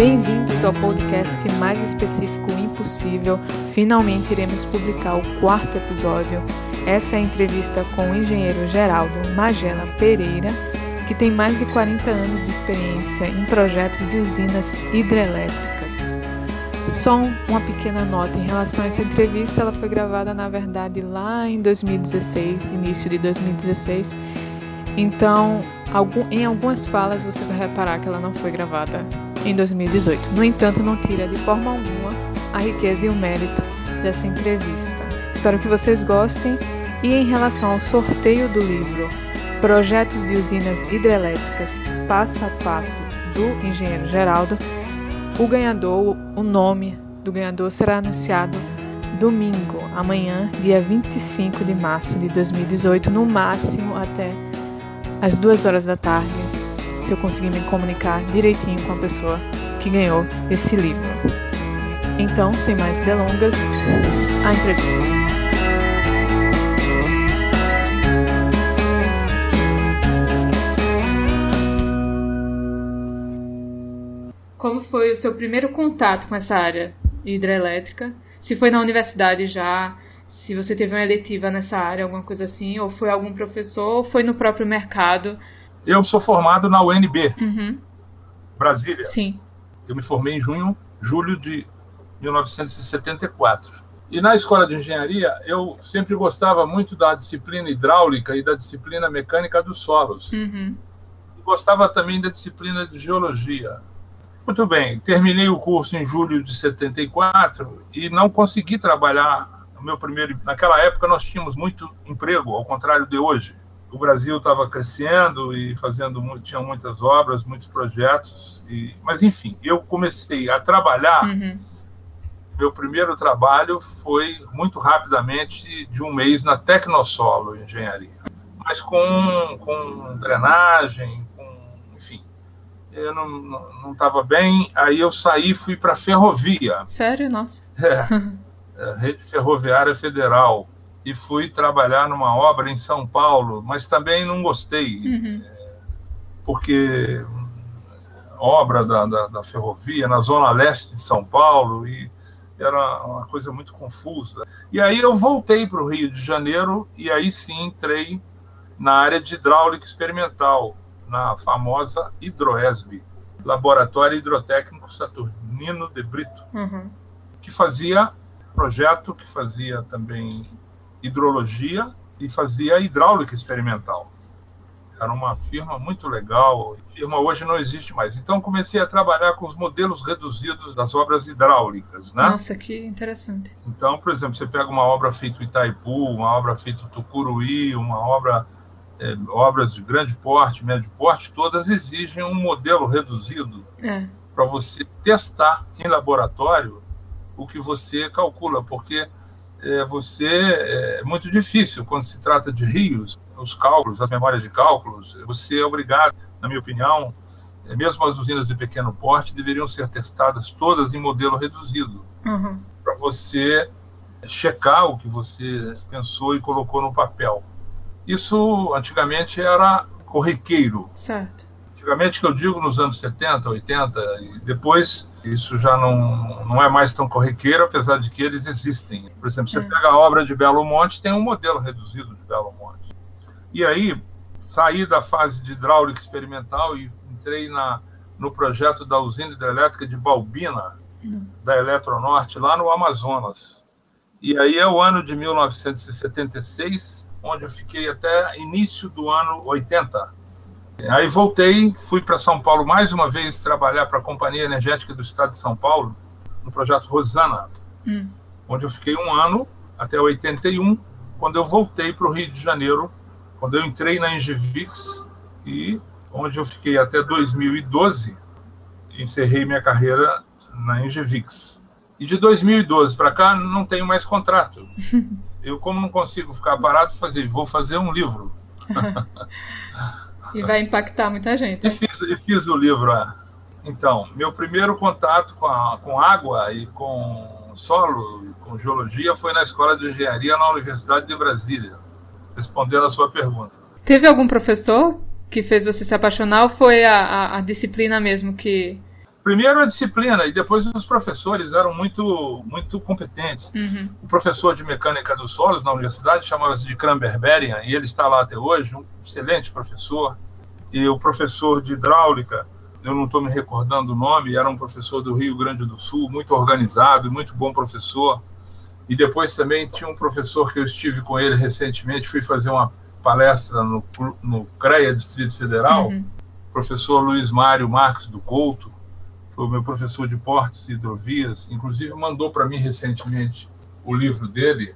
Bem-vindos ao podcast mais específico impossível. Finalmente iremos publicar o quarto episódio. Essa é a entrevista com o engenheiro Geraldo Magela Pereira, que tem mais de 40 anos de experiência em projetos de usinas hidrelétricas. Só uma pequena nota em relação a essa entrevista, ela foi gravada na verdade lá em 2016, início de 2016. Então, em algumas falas você vai reparar que ela não foi gravada em 2018. No entanto, não tira de forma alguma a riqueza e o mérito dessa entrevista. Espero que vocês gostem. E em relação ao sorteio do livro Projetos de Usinas Hidrelétricas Passo a Passo do Engenheiro Geraldo, o ganhador, o nome do ganhador será anunciado domingo, amanhã, dia 25 de março de 2018, no máximo até às duas horas da tarde, se eu conseguir me comunicar direitinho com a pessoa que ganhou esse livro. Então, sem mais delongas, a entrevista. Como foi o seu primeiro contato com essa área hidrelétrica? Se foi na universidade já, se você teve uma eletiva nessa área, alguma coisa assim, ou foi algum professor, ou foi no próprio mercado? Eu sou formado na UNB, uhum. Brasília. Sim. Eu me formei em junho, julho de 1974. E na escola de engenharia, eu sempre gostava muito da disciplina hidráulica e da disciplina mecânica dos solos. Uhum. Gostava também da disciplina de geologia. Muito bem, terminei o curso em julho de 74 e não consegui trabalhar no meu primeiro. Naquela época nós tínhamos muito emprego, ao contrário de hoje. O Brasil estava crescendo e fazendo tinha muitas obras, muitos projetos. E, mas enfim, eu comecei a trabalhar. Uhum. Meu primeiro trabalho foi muito rapidamente de um mês na Tecnosolo Engenharia, mas com, com drenagem, eu não estava bem, aí eu saí fui para a ferrovia. Sério? Nossa. É, é, Rede Ferroviária Federal. E fui trabalhar numa obra em São Paulo, mas também não gostei, uhum. É, porque obra da, da, da, ferrovia na zona leste de São Paulo e era uma coisa muito confusa. E aí eu voltei para o Rio de Janeiro e aí sim entrei na área de hidráulica experimental, na famosa Hidroesb, Laboratório Hidrotécnico Saturnino de Brito, uhum. que fazia projeto, que fazia também hidrologia e fazia hidráulica experimental. Era uma firma muito legal. A firma hoje não existe mais. Então comecei a trabalhar com os modelos reduzidos das obras hidráulicas, né? Nossa, que interessante. Então, por exemplo, você pega uma obra feita Itaipu, uma obra feita Tucuruí, uma obra é, obras de grande porte, médio porte, todas exigem um modelo reduzido é. para você testar em laboratório o que você calcula, porque é, você é muito difícil quando se trata de rios, os cálculos, as memórias de cálculos, você é obrigado, na minha opinião, é, mesmo as usinas de pequeno porte deveriam ser testadas todas em modelo reduzido, uhum. para você checar o que você pensou e colocou no papel. Isso antigamente era corriqueiro. Certo. Antigamente, que eu digo nos anos 70, 80, e depois isso já não, não é mais tão corriqueiro, apesar de que eles existem. Por exemplo, você é. pega a obra de Belo Monte, tem um modelo reduzido de Belo Monte. E aí, saí da fase de hidráulica experimental e entrei na, no projeto da usina hidrelétrica de Balbina, hum. da Eletronorte, lá no Amazonas. E aí é o ano de 1976, onde eu fiquei até início do ano 80. Aí voltei, fui para São Paulo mais uma vez trabalhar para a Companhia Energética do Estado de São Paulo, no projeto Rosana, hum. onde eu fiquei um ano, até 81, quando eu voltei para o Rio de Janeiro, quando eu entrei na Engevix, e onde eu fiquei até 2012, encerrei minha carreira na Engevix. E de 2012 para cá não tenho mais contrato. eu, como não consigo ficar parado, fazer, vou fazer um livro. e vai impactar muita gente. E fiz, e fiz o livro. É. Então, meu primeiro contato com, a, com água e com solo e com geologia foi na Escola de Engenharia na Universidade de Brasília, respondendo a sua pergunta. Teve algum professor que fez você se apaixonar ou foi a, a, a disciplina mesmo que. Primeiro a disciplina e depois os professores eram muito muito competentes. Uhum. O professor de mecânica dos solos na universidade chamava-se de Kramberberian e ele está lá até hoje, um excelente professor. E o professor de hidráulica, eu não estou me recordando o nome, era um professor do Rio Grande do Sul, muito organizado, muito bom professor. E depois também tinha um professor que eu estive com ele recentemente, fui fazer uma palestra no, no CREA Distrito Federal, Uhum. professor Luiz Mário Marques do Couto, foi o meu professor de portos e hidrovias, inclusive mandou para mim recentemente o livro dele,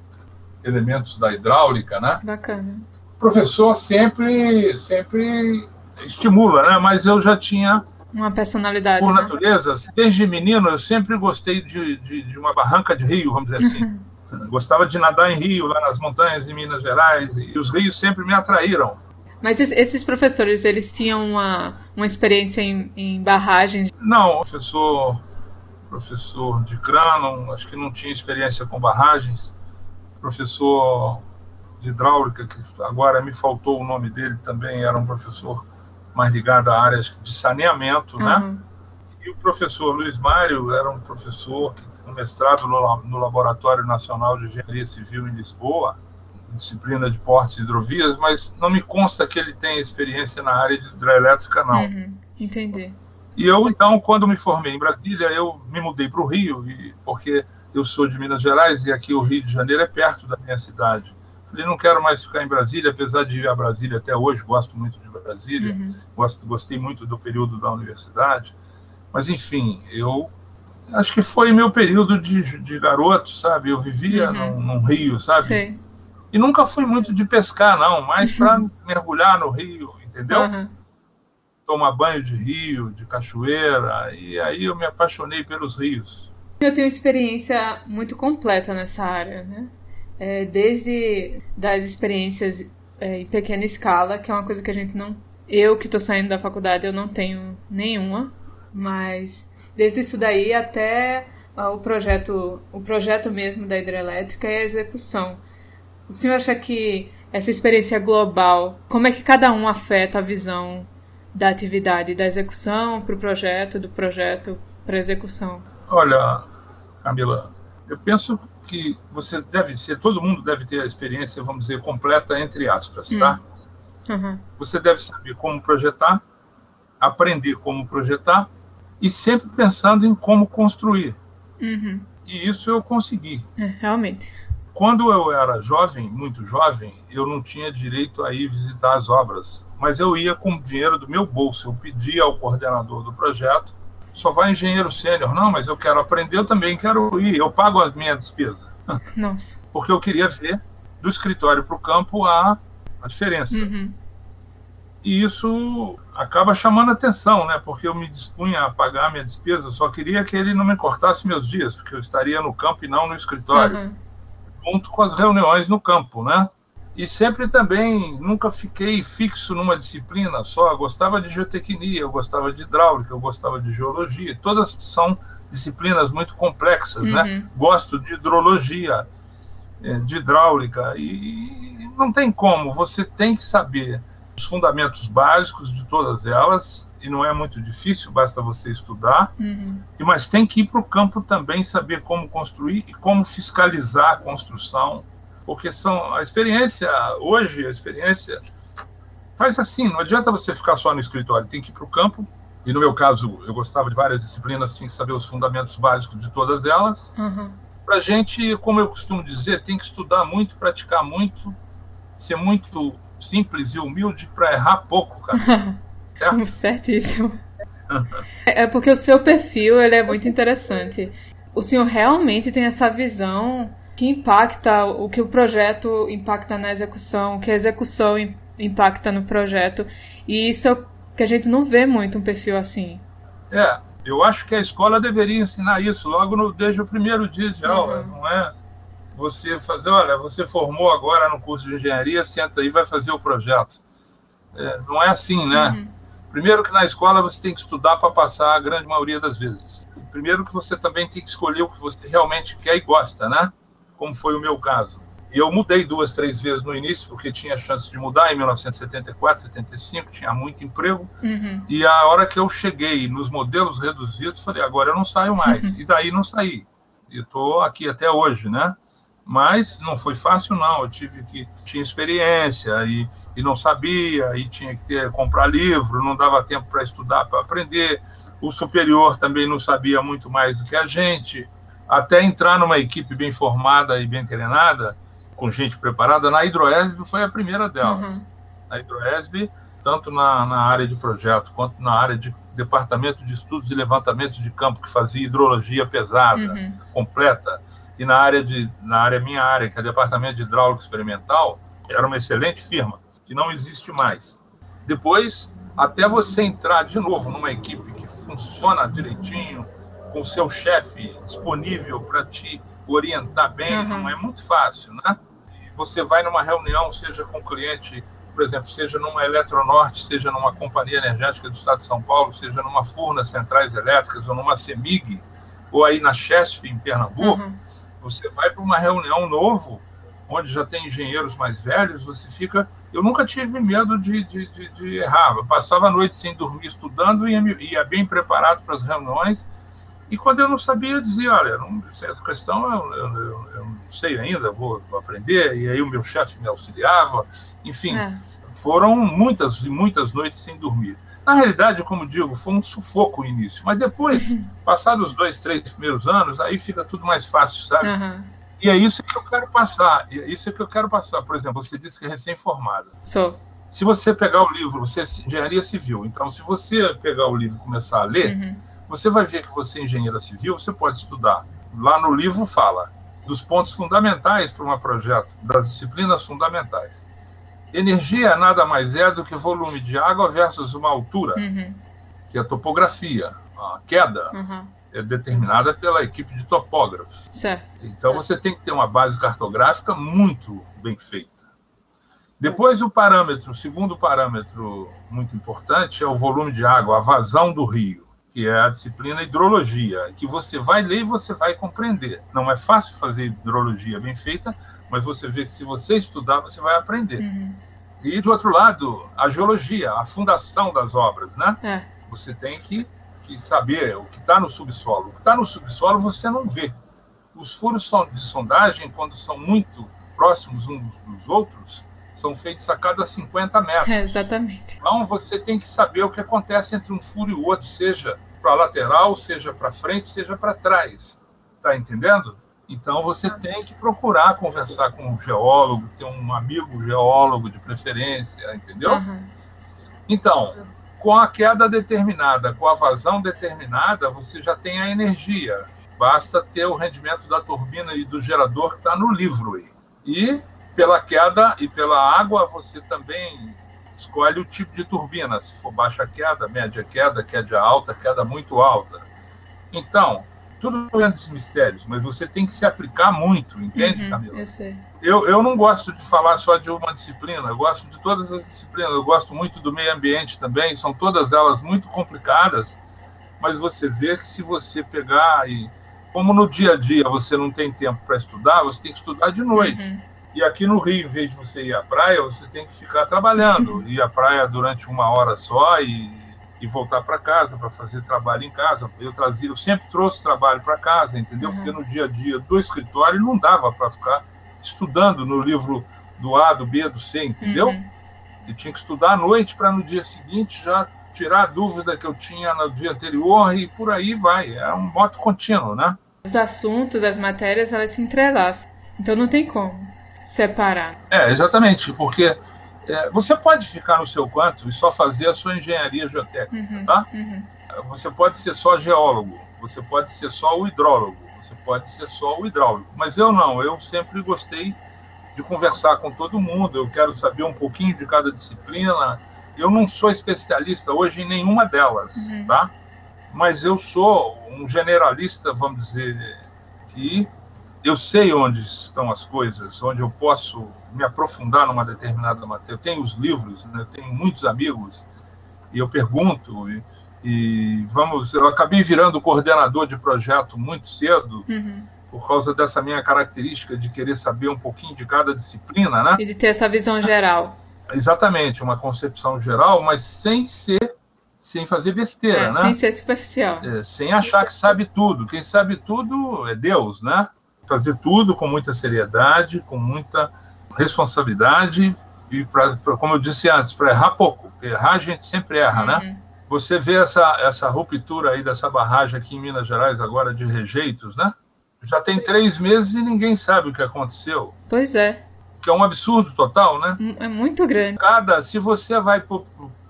Elementos da Hidráulica, né? Bacana. O professor sempre, sempre estimula, né? Mas eu já tinha, Uma personalidade. por né? natureza, desde menino, eu sempre gostei de, de, de uma barranca de rio, vamos dizer assim. Gostava de nadar em rio, lá nas montanhas em Minas Gerais, e os rios sempre me atraíram. Mas es- esses professores, eles tinham uma, uma experiência em, em barragens. Não, professor, professor de Cranon, acho que não tinha experiência com barragens. Professor de hidráulica, que agora me faltou o nome dele também, era um professor mais ligado a áreas de saneamento, né? Uhum. E o professor Luiz Mário era um professor com mestrado no, no Laboratório Nacional de Engenharia Civil em Lisboa, disciplina de portos e hidrovias, mas não me consta que ele tenha experiência na área de hidrelétrica, não. Uhum. Entendi. E eu, então, quando me formei em Brasília, eu me mudei para o Rio, e, porque eu sou de Minas Gerais e aqui o Rio de Janeiro é perto da minha cidade. Falei, não quero mais ficar em Brasília, apesar de ir a Brasília até hoje, gosto muito de Brasília, Uhum. gosto, gostei muito do período da universidade. Mas, enfim, eu acho que foi meu período de, de garoto, sabe? Eu vivia Uhum. num, num rio, sabe? Sei. E nunca fui muito de pescar, não, mais para mergulhar no rio, entendeu? Uhum. tomar banho de rio, de cachoeira, e aí eu me apaixonei pelos rios. Eu tenho experiência muito completa nessa área, né? É, desde das experiências é, em pequena escala, que é uma coisa que a gente não. Eu que estou saindo da faculdade, eu não tenho nenhuma, mas desde isso daí até ah, o projeto, o projeto mesmo da hidrelétrica e a execução. O senhor acha que essa experiência global, como é que cada um afeta a visão da atividade, da execução para o projeto, do projeto para a execução? Olha, Camila, eu penso que você deve ser, todo mundo deve ter a experiência, vamos dizer, completa entre aspas, tá? Uhum. Você deve saber como projetar, aprender como projetar e sempre pensando em como construir. Uhum. E isso eu consegui. É, realmente. Quando eu era jovem, muito jovem, eu não tinha direito a ir visitar as obras, mas eu ia com o dinheiro do meu bolso. Eu pedia ao coordenador do projeto: só vai engenheiro sênior. Não, mas eu quero aprender, eu também quero ir. Eu pago as minhas despesas. Nossa. Porque eu queria ver do escritório para o campo a, a diferença. Uhum. E isso acaba chamando atenção, né? Porque eu me dispunha a pagar a minha despesa, só queria que ele não me cortasse meus dias, porque eu estaria no campo e não no escritório. Uhum. Junto com as reuniões no campo, né? E sempre também, nunca fiquei fixo numa disciplina só. Eu gostava de geotecnia, eu gostava de hidráulica, eu gostava de geologia. Todas são disciplinas muito complexas, né? Uhum. Gosto de hidrologia, eh, de hidráulica. E não tem como, você tem que saber os fundamentos básicos de todas elas, e não é muito difícil, basta você estudar. Uhum. E- Mas tem que ir para o campo também saber como construir e como fiscalizar a construção, porque são a experiência hoje, a experiência faz assim, não adianta você ficar só no escritório, tem que ir para o campo. E no meu caso, eu gostava de várias disciplinas, tinha que saber os fundamentos básicos de todas elas. Uhum. Para a gente, como eu costumo dizer, tem que estudar muito, praticar muito, ser muito simples e humilde para errar pouco, cara. Certo? Certíssimo. É porque o seu perfil ele é muito interessante. O senhor realmente tem essa visão que impacta o que o projeto impacta na execução, o que a execução im- impacta no projeto. E isso é que a gente não vê muito um perfil assim. É, eu acho que a escola deveria ensinar isso logo no, desde o primeiro dia de aula, Uhum. não é? Você fazer, olha, você formou agora no curso de engenharia, senta aí vai fazer o projeto. É, não é assim, né? Uhum. Primeiro que na escola você tem que estudar para passar a grande maioria das vezes. E primeiro que você também tem que escolher o que você realmente quer e gosta, né? Como foi o meu caso. E eu mudei duas, três vezes no início, porque tinha chance de mudar em 1974, 75, tinha muito emprego. Uhum. E a hora que eu cheguei nos modelos reduzidos, falei, agora eu não saio mais. Uhum. E daí não saí. E estou aqui até hoje, né? Mas não foi fácil, não. Eu tive que. Tinha experiência e, e não sabia, e tinha que ter, comprar livro, não dava tempo para estudar, para aprender. O superior também não sabia muito mais do que a gente. Até entrar numa equipe bem formada e bem treinada, com gente preparada, na Hidroesb foi a primeira delas. Uhum. Na Hidroesb, tanto na, na área de projeto quanto na área de departamento de estudos e levantamentos de campo, que fazia hidrologia pesada, uhum. completa, e na área de na área minha área, que é departamento de hidráulica experimental, era uma excelente firma, que não existe mais. Depois, até você entrar de novo numa equipe que funciona direitinho, com o seu chefe disponível para te orientar bem, uhum. não é muito fácil, né? Você vai numa reunião, seja com o cliente, por exemplo, seja numa Eletronorte, seja numa companhia energética do Estado de São Paulo, seja numa Furnas Centrais Elétricas ou numa CEMIG, ou aí na Chesf, em Pernambuco, uhum. você vai para uma reunião novo, onde já tem engenheiros mais velhos, você fica... Eu nunca tive medo de, de, de, de errar. Eu passava a noite sem dormir, estudando, e ia, ia bem preparado para as reuniões, e quando eu não sabia, eu dizia, olha, não, essa questão eu, eu, eu, eu, não sei ainda, vou aprender. E aí o meu chefe me auxiliava. Enfim, é. foram muitas e muitas noites sem dormir. Na realidade, como digo, foi um sufoco o início. Mas depois, uhum. passados os dois, três primeiros anos, aí fica tudo mais fácil, sabe? Uhum. E é isso que eu quero passar. E é isso que eu quero passar. Por exemplo, você disse que é recém-formada. Sou. Se você pegar o livro, você é engenharia civil. Então, se você pegar o livro e começar a ler, uhum você vai ver que você é engenheira civil, você pode estudar. Lá no livro fala dos pontos fundamentais para um projeto, das disciplinas fundamentais. Energia nada mais é do que volume de água versus uma altura, uhum. que é a topografia. A queda uhum. é determinada pela equipe de topógrafos. Certo. Então certo. você tem que ter uma base cartográfica muito bem feita. Depois o parâmetro, o segundo parâmetro muito importante é o volume de água, a vazão do rio que é a disciplina hidrologia, que você vai ler e você vai compreender. Não é fácil fazer hidrologia bem feita, mas você vê que se você estudar, você vai aprender. Uhum. E, do outro lado, a geologia, a fundação das obras, né? É. Você tem que, que saber o que está no subsolo. O que está no subsolo você não vê. Os furos de sondagem, quando são muito próximos uns dos outros, são feitos a cada 50 metros. É, exatamente. Então você tem que saber o que acontece entre um furo e o outro, seja para a lateral, seja para frente, seja para trás. Está entendendo? Então você ah. tem que procurar conversar com um geólogo, ter um amigo geólogo de preferência, entendeu? Uhum. Então, com a queda determinada, com a vazão determinada, você já tem a energia. Basta ter o rendimento da turbina e do gerador que está no livro aí. E pela queda e pela água, você também escolhe o tipo de turbina, se for baixa queda, média queda, queda alta, queda muito alta. Então, tudo grandes mistérios, mas você tem que se aplicar muito, entende, uhum, Camila? Eu. Eu, eu não gosto de falar só de uma disciplina, eu gosto de todas as disciplinas, eu gosto muito do meio ambiente também, são todas elas muito complicadas, mas você vê que se você pegar e. Como no dia a dia você não tem tempo para estudar, você tem que estudar de noite. Uhum e aqui no Rio, em vez de você ir à praia, você tem que ficar trabalhando. Ir à praia durante uma hora só e, e voltar para casa para fazer trabalho em casa. Eu trazia, eu sempre trouxe trabalho para casa, entendeu? Uhum. Porque no dia a dia do escritório não dava para ficar estudando no livro do A, do B, do C, entendeu? Uhum. E tinha que estudar à noite para no dia seguinte já tirar a dúvida que eu tinha no dia anterior e por aí vai. É um moto contínuo, né? Os assuntos, as matérias, elas se entrelaçam. Então não tem como separar. É, exatamente, porque é, você pode ficar no seu canto e só fazer a sua engenharia geotécnica, uhum, tá? Uhum. Você pode ser só geólogo, você pode ser só o hidrólogo, você pode ser só o hidráulico, mas eu não, eu sempre gostei de conversar com todo mundo, eu quero saber um pouquinho de cada disciplina. Eu não sou especialista hoje em nenhuma delas, uhum. tá? Mas eu sou um generalista, vamos dizer, que eu sei onde estão as coisas, onde eu posso me aprofundar numa determinada matéria. Eu tenho os livros, né? eu tenho muitos amigos, e eu pergunto, e, e, vamos, eu acabei virando coordenador de projeto muito cedo, uhum. por causa dessa minha característica de querer saber um pouquinho de cada disciplina, né? E de ter essa visão geral. Exatamente, uma concepção geral, mas sem ser, sem fazer besteira, é, né? Sem ser superficial. É, sem achar que sabe tudo. Quem sabe tudo é Deus, né? Fazer tudo com muita seriedade, com muita responsabilidade e, pra, pra como eu disse antes, para errar pouco. Errar a gente sempre erra, né? uhum. né? Você vê essa, essa ruptura aí dessa barragem aqui em Minas Gerais agora de rejeitos, né? Já tem três meses e ninguém sabe o que aconteceu. Pois é. Que é um absurdo total, né? É muito grande. Cada, se você vai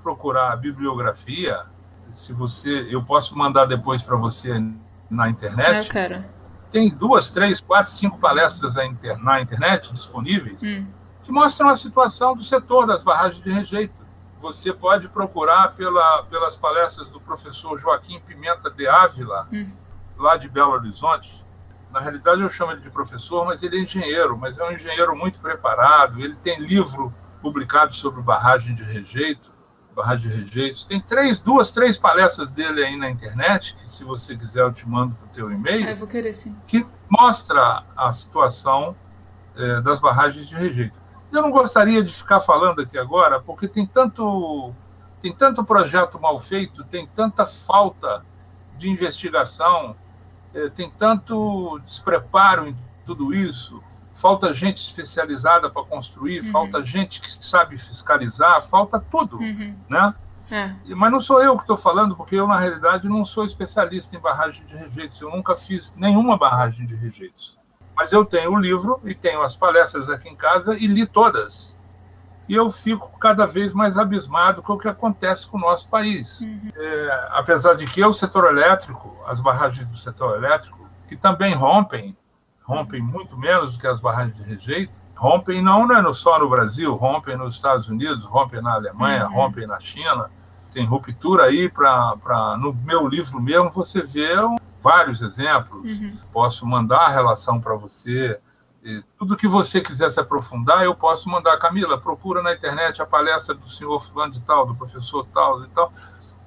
procurar a bibliografia, se você, eu posso mandar depois para você na internet. Eu quero. Tem duas, três, quatro, cinco palestras na internet disponíveis hum. que mostram a situação do setor das barragens de rejeito. Você pode procurar pela, pelas palestras do professor Joaquim Pimenta de Ávila, hum. lá de Belo Horizonte na realidade, eu chamo ele de professor, mas ele é engenheiro, mas é um engenheiro muito preparado. Ele tem livro publicado sobre barragem de rejeito, de rejeitos. Tem três, duas, três palestras dele aí na internet, que se você quiser eu te mando para o teu e-mail. É, vou querer sim. Que mostra a situação é, das barragens de rejeito. Eu não gostaria de ficar falando aqui agora, porque tem tanto, tem tanto projeto mal feito, tem tanta falta de investigação, é, tem tanto despreparo em tudo isso, falta gente especializada para construir, uhum. falta gente que sabe fiscalizar, falta tudo, uhum. né? É. Mas não sou eu que estou falando, porque eu, na realidade, não sou especialista em barragem de rejeitos. Eu nunca fiz nenhuma barragem de rejeitos. Mas eu tenho o livro e tenho as palestras aqui em casa e li todas e eu fico cada vez mais abismado com o que acontece com o nosso país. Uhum. É, apesar de que o setor elétrico, as barragens do setor elétrico, que também rompem, rompem muito menos do que as barragens de rejeito, rompem não né, só no Brasil, rompem nos Estados Unidos, rompem na Alemanha, uhum. rompem na China. Tem ruptura aí para. No meu livro mesmo você vê vários exemplos. Uhum. Posso mandar a relação para você tudo que você quiser se aprofundar, eu posso mandar. Camila, procura na internet a palestra do senhor fulano de tal, do professor tal e tal.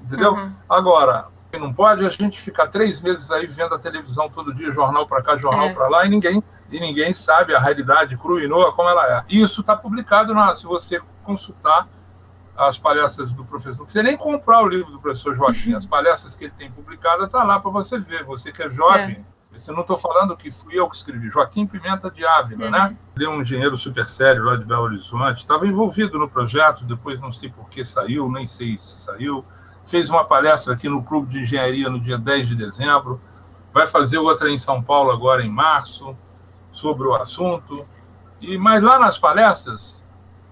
Entendeu? Uhum. Agora, não pode a gente ficar três meses aí vendo a televisão todo dia, jornal para cá, jornal é. para lá, e ninguém, e ninguém sabe a realidade crua e nua como ela é. Isso está publicado, na, se você consultar as palestras do professor. Não precisa nem comprar o livro do professor Joaquim. As palestras que ele tem publicadas estão tá lá para você ver. Você que é jovem, é eu não estou falando que fui eu que escrevi, Joaquim Pimenta de Ávila, né? uhum. né? Ele é um engenheiro super sério lá de Belo Horizonte, estava envolvido no projeto, depois não sei por que saiu, nem sei se saiu. Fez uma palestra aqui no Clube de Engenharia no dia 10 de dezembro, vai fazer outra em São Paulo agora em março, sobre o assunto. E Mas lá nas palestras,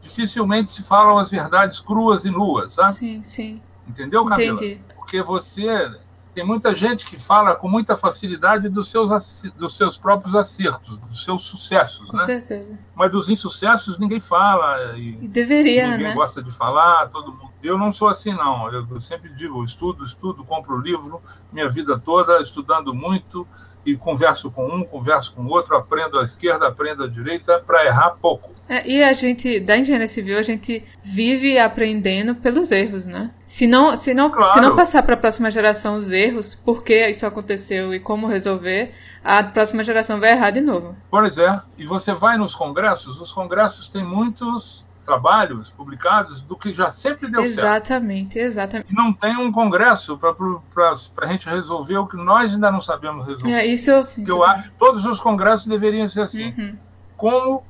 dificilmente se falam as verdades cruas e nuas, tá? Sim, sim. Entendeu, Camila? Entendi. Porque você tem muita gente que fala com muita facilidade dos seus, dos seus próprios acertos, dos seus sucessos, com né? Certeza. Mas dos insucessos ninguém fala. E, e deveria, ninguém né? gosta de falar, todo mundo. Eu não sou assim, não. Eu, eu sempre digo, estudo, estudo, compro livro, minha vida toda estudando muito e converso com um, converso com outro, aprendo à esquerda, aprendo à direita, para errar pouco. É, e a gente, da engenharia civil, a gente vive aprendendo pelos erros, né? Se não, se não, claro. se não passar para a próxima geração os erros, por que isso aconteceu e como resolver, a próxima geração vai errar de novo. Pois é. E você vai nos congressos, os congressos têm muitos trabalhos publicados do que já sempre deu exatamente, certo. Exatamente, exatamente. E não tem um congresso para a gente resolver o que nós ainda não sabemos resolver. É, isso eu, sim, que eu acho que todos os congressos deveriam ser assim. Uhum. Como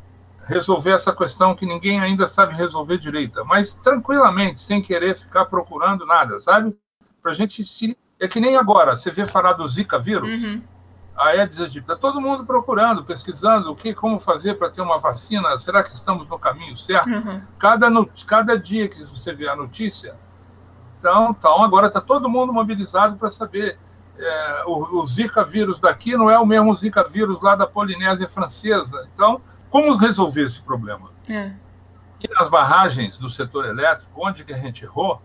resolver essa questão que ninguém ainda sabe resolver direito, mas tranquilamente, sem querer ficar procurando nada, sabe? Para a gente se. É que nem agora, você vê falar do Zika vírus, uhum. a Aedes aegypti, está todo mundo procurando, pesquisando o que, como fazer para ter uma vacina, será que estamos no caminho certo? Uhum. Cada, no, cada dia que você vê a notícia, então, então agora está todo mundo mobilizado para saber. É, o, o Zika vírus daqui não é o mesmo Zika vírus lá da Polinésia Francesa. Então, como resolver esse problema? É. E nas barragens do setor elétrico, onde que a gente errou,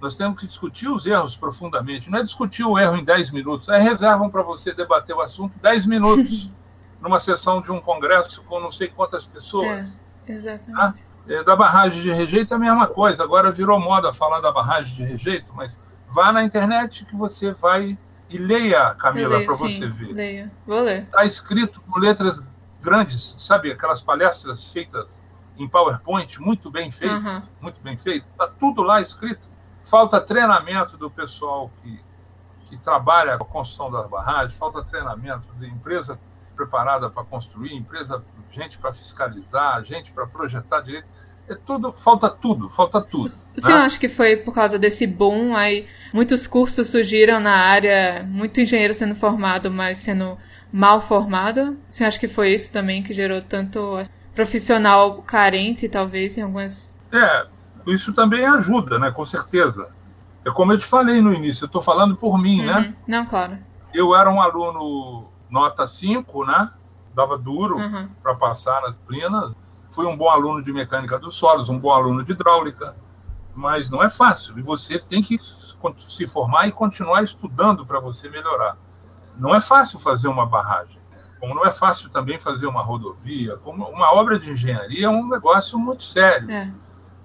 nós temos que discutir os erros profundamente. Não é discutir o erro em 10 minutos. Aí reservam para você debater o assunto 10 minutos numa sessão de um congresso com não sei quantas pessoas. É, exatamente. Tá? Da barragem de rejeito é a mesma coisa. Agora virou moda falar da barragem de rejeito, mas vá na internet que você vai E leia, Camila, para você ver. Leia. Vou ler. Está escrito com letras grandes, sabe? Aquelas palestras feitas em PowerPoint, muito bem feitas, uhum. muito bem feitas. Está tudo lá escrito. Falta treinamento do pessoal que, que trabalha com a construção das barragens, falta treinamento de empresa preparada para construir, empresa, gente para fiscalizar, gente para projetar direito. É tudo, falta tudo, falta tudo. Você né? acha que foi por causa desse boom aí muitos cursos surgiram na área, muito engenheiro sendo formado, mas sendo mal formado? Você acha que foi isso também que gerou tanto profissional carente, talvez, em algumas. É, isso também ajuda, né? Com certeza. É como eu te falei no início, eu estou falando por mim, né? uhum. né? Não, claro. Eu era um aluno nota 5, né? Dava duro uhum. para passar nas disciplinas. Fui um bom aluno de mecânica dos solos, um bom aluno de hidráulica, mas não é fácil. E você tem que se formar e continuar estudando para você melhorar. Não é fácil fazer uma barragem, como não é fácil também fazer uma rodovia. Como uma obra de engenharia é um negócio muito sério. É.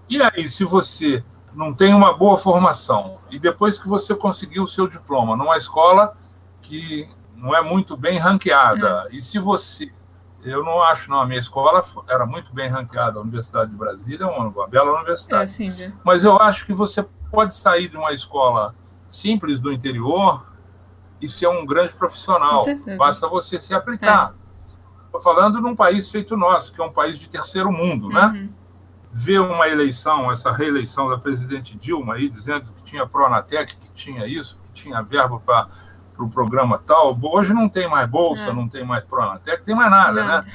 E aí, se você não tem uma boa formação e depois que você conseguiu o seu diploma numa escola que não é muito bem ranqueada. É. E se você. Eu não acho, não. A minha escola era muito bem ranqueada. A Universidade de Brasília é uma, bela universidade. É, Mas eu acho que você pode sair de uma escola simples do interior e ser um grande profissional. Basta você se aplicar. Estou é. falando num país feito nosso, que é um país de terceiro mundo, né? uhum. Ver uma eleição, essa reeleição da presidente Dilma aí, dizendo que tinha Pronatec, que tinha isso, que tinha verba para o programa tal. Hoje não tem mais bolsa, é. não tem mais Pronatec, tem mais nada, né?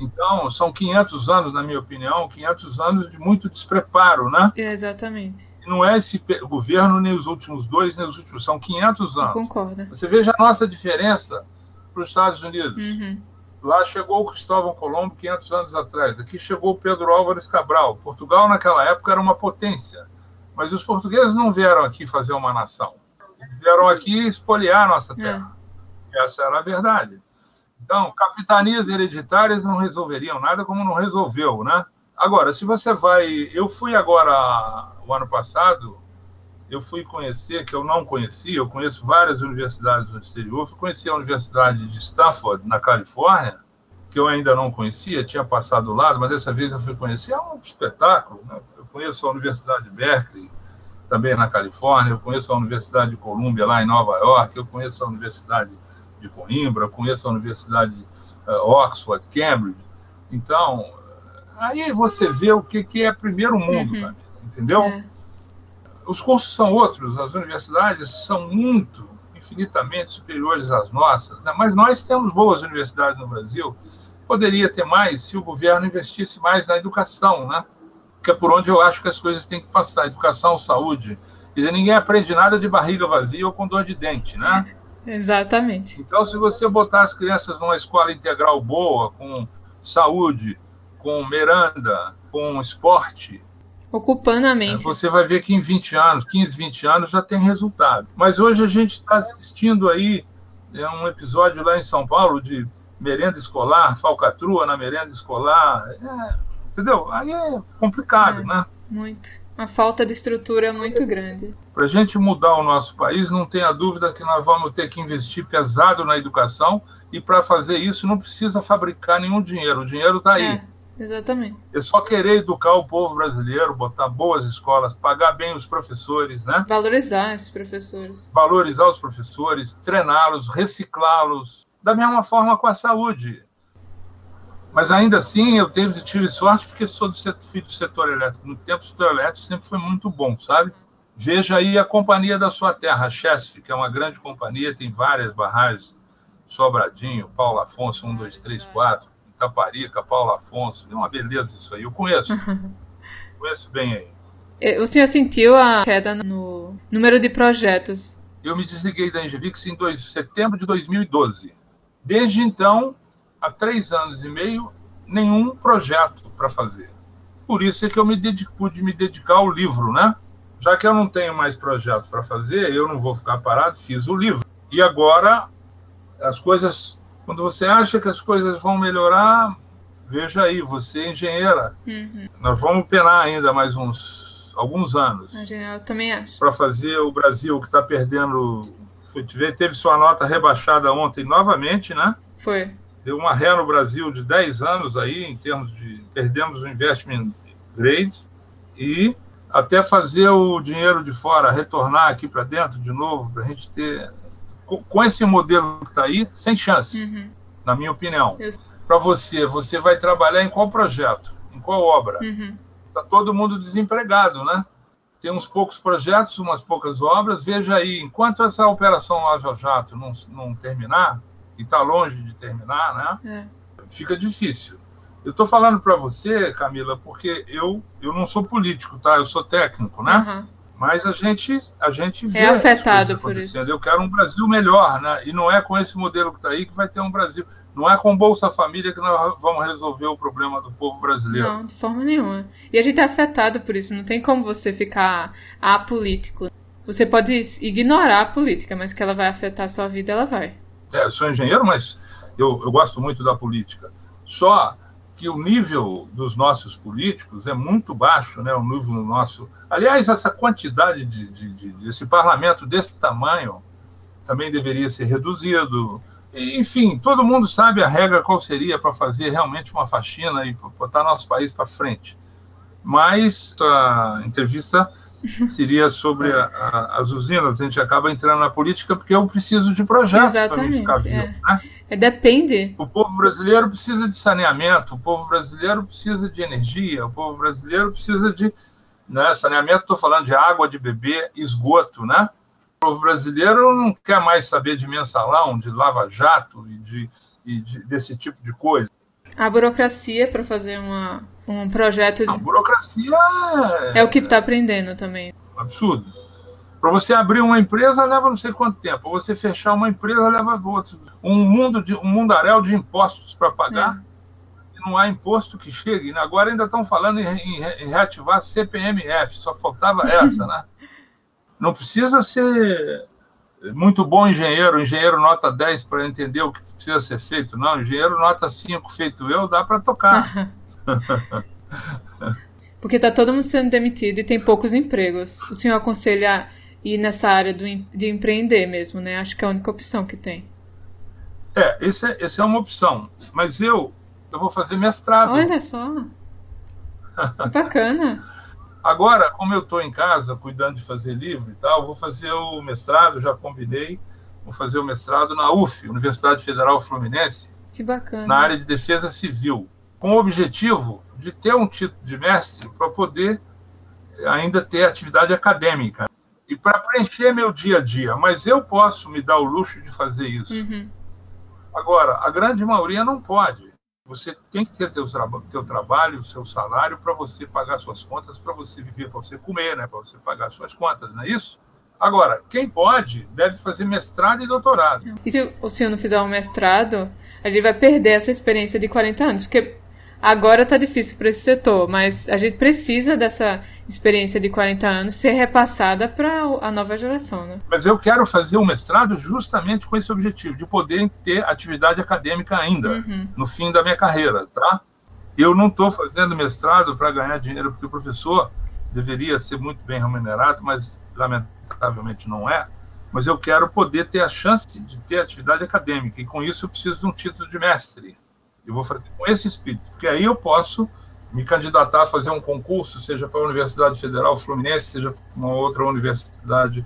Então, são 500 anos, na minha opinião, 500 anos de muito despreparo, né? exatamente. Não é esse governo nem os últimos dois, nem os últimos, são 500 anos. Concordo. Você veja a nossa diferença para os Estados Unidos. Uhum. Lá chegou o Cristóvão Colombo 500 anos atrás. Aqui chegou o Pedro Álvares Cabral. Portugal, naquela época, era uma potência. Mas os portugueses não vieram aqui fazer uma nação vieram aqui espoliar a nossa terra. É. Essa era a verdade. Então, capitanias hereditárias não resolveriam nada como não resolveu, né? Agora, se você vai... Eu fui agora, o ano passado, eu fui conhecer, que eu não conhecia, eu conheço várias universidades no exterior, fui conhecer a Universidade de Stanford, na Califórnia, que eu ainda não conhecia, tinha passado do lado, mas dessa vez eu fui conhecer, é um espetáculo. Né? Eu conheço a Universidade de Berkeley, também na Califórnia, eu conheço a Universidade de Colômbia lá em Nova York, eu conheço a Universidade de Coimbra, eu conheço a Universidade de uh, Oxford, Cambridge. Então, aí você vê o que, que é primeiro mundo, uhum. entendeu? É. Os cursos são outros, as universidades são muito, infinitamente superiores às nossas, né? mas nós temos boas universidades no Brasil. Poderia ter mais se o governo investisse mais na educação, né? que é por onde eu acho que as coisas têm que passar. Educação, saúde. Quer dizer, ninguém aprende nada de barriga vazia ou com dor de dente, né? Exatamente. Então, se você botar as crianças numa escola integral boa, com saúde, com merenda, com esporte, ocupando a mente. Você vai ver que em 20 anos, 15, 20 anos já tem resultado. Mas hoje a gente está assistindo aí é um episódio lá em São Paulo de merenda escolar, falcatrua na merenda escolar. É, Entendeu? Aí é complicado, é, né? Muito. A falta de estrutura é muito grande. Para a gente mudar o nosso país, não tenha dúvida que nós vamos ter que investir pesado na educação e para fazer isso não precisa fabricar nenhum dinheiro. O dinheiro está aí. É, exatamente. É só querer educar o povo brasileiro, botar boas escolas, pagar bem os professores, né? Valorizar esses professores. Valorizar os professores, treiná-los, reciclá-los. Da mesma forma com a saúde. Mas ainda assim, eu tive, tive sorte porque sou do setor, filho do setor elétrico. No tempo, o setor elétrico sempre foi muito bom, sabe? Veja aí a companhia da sua terra, a Chesf, que é uma grande companhia, tem várias barragens, Sobradinho, Paulo Afonso, 1, 2, 3, 4, Itaparica, Paulo Afonso, é uma beleza isso aí, eu conheço, conheço bem aí. O senhor sentiu a queda no número de projetos? Eu me desliguei da Engevix em dois, setembro de 2012. Desde então, há três anos e meio nenhum projeto para fazer. Por isso é que eu me dedico, pude me dedicar ao livro, né? Já que eu não tenho mais projeto para fazer, eu não vou ficar parado, fiz o livro. E agora, as coisas, quando você acha que as coisas vão melhorar, veja aí, você é engenheira. Uhum. Nós vamos penar ainda mais uns alguns anos. Eu também acho. Para fazer o Brasil que está perdendo foi, teve sua nota rebaixada ontem novamente, né? Foi. Deu uma ré no Brasil de 10 anos aí, em termos de. Perdemos o investment grade e até fazer o dinheiro de fora retornar aqui para dentro de novo, para a gente ter. Com esse modelo que está aí, sem chance, uhum. na minha opinião. Para você, você vai trabalhar em qual projeto? Em qual obra? Está uhum. Tá todo mundo desempregado, né? Tem uns poucos projetos, umas poucas obras. Veja aí, enquanto essa operação Lava Jato não, não terminar, e está longe de terminar, né? É. Fica difícil. Eu estou falando para você, Camila, porque eu, eu não sou político, tá? Eu sou técnico, né? Uhum. Mas a gente, a gente vê é afetado por isso. Eu quero um Brasil melhor, né? E não é com esse modelo que está aí que vai ter um Brasil. Não é com Bolsa Família que nós vamos resolver o problema do povo brasileiro. Não, de forma nenhuma. E a gente é afetado por isso. Não tem como você ficar apolítico. Você pode ignorar a política, mas que ela vai afetar a sua vida, ela vai. É, eu sou engenheiro, mas eu, eu gosto muito da política. Só que o nível dos nossos políticos é muito baixo, né? O nível do nosso. Aliás, essa quantidade de, de, de desse parlamento desse tamanho também deveria ser reduzido. Enfim, todo mundo sabe a regra qual seria para fazer realmente uma faxina e botar nosso país para frente. Mas a entrevista seria sobre a, a, as usinas. A gente acaba entrando na política porque eu preciso de projetos para me ficar vivo. É. Né? É, depende. O povo brasileiro precisa de saneamento, o povo brasileiro precisa de energia, o povo brasileiro precisa de né, saneamento, estou falando de água de beber, esgoto, né? O povo brasileiro não quer mais saber de mensalão, de lava-jato e, de, e de, desse tipo de coisa. A burocracia para fazer uma, um projeto. A burocracia é, é o que está aprendendo também. Absurdo. Para você abrir uma empresa leva não sei quanto tempo. Para você fechar uma empresa leva outro. Um mundo de um mundaréu de impostos para pagar. É. Não há imposto que chegue. Agora ainda estão falando em, em, em reativar CPMF. Só faltava essa, né? Não precisa ser muito bom engenheiro, engenheiro nota 10 para entender o que precisa ser feito. Não, engenheiro nota 5 feito eu, dá para tocar. Porque está todo mundo sendo demitido e tem poucos empregos. O senhor aconselha ir nessa área do, de empreender mesmo, né? Acho que é a única opção que tem. É, essa é, esse é uma opção. Mas eu, eu vou fazer mestrado. Olha só. Que bacana. Agora, como eu estou em casa cuidando de fazer livro e tal, vou fazer o mestrado, já combinei, vou fazer o mestrado na UF, Universidade Federal Fluminense. Que bacana. Na área de defesa civil, com o objetivo de ter um título de mestre para poder ainda ter atividade acadêmica e para preencher meu dia a dia. Mas eu posso me dar o luxo de fazer isso. Uhum. Agora, a grande maioria não pode. Você tem que ter teu, teu trabalho, o seu salário para você pagar suas contas, para você viver, para você comer, né? para você pagar suas contas, não é isso? Agora, quem pode deve fazer mestrado e doutorado. E se o senhor não fizer um mestrado, a gente vai perder essa experiência de 40 anos, porque agora está difícil para esse setor, mas a gente precisa dessa experiência de 40 anos ser repassada para a nova geração. Né? Mas eu quero fazer o um mestrado justamente com esse objetivo, de poder ter atividade acadêmica ainda, uhum. no fim da minha carreira, tá? Eu não estou fazendo mestrado para ganhar dinheiro, porque o professor deveria ser muito bem remunerado, mas lamentavelmente não é. Mas eu quero poder ter a chance de ter atividade acadêmica, e com isso eu preciso de um título de mestre. Eu vou fazer com esse espírito, porque aí eu posso me candidatar a fazer um concurso, seja para a Universidade Federal Fluminense, seja para uma outra universidade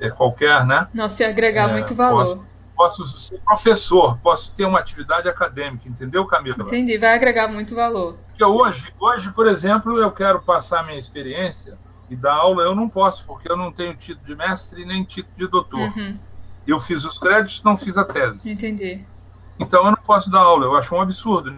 é, qualquer, né? Não, se agregar é, muito valor. Posso, posso, ser professor, posso ter uma atividade acadêmica, entendeu, Camila? Entendi, vai agregar muito valor. Porque hoje, hoje, por exemplo, eu quero passar minha experiência e dar aula, eu não posso, porque eu não tenho título de mestre nem título de doutor. Uhum. Eu fiz os créditos, não fiz a tese. Entendi. Então eu não posso dar aula, eu acho um absurdo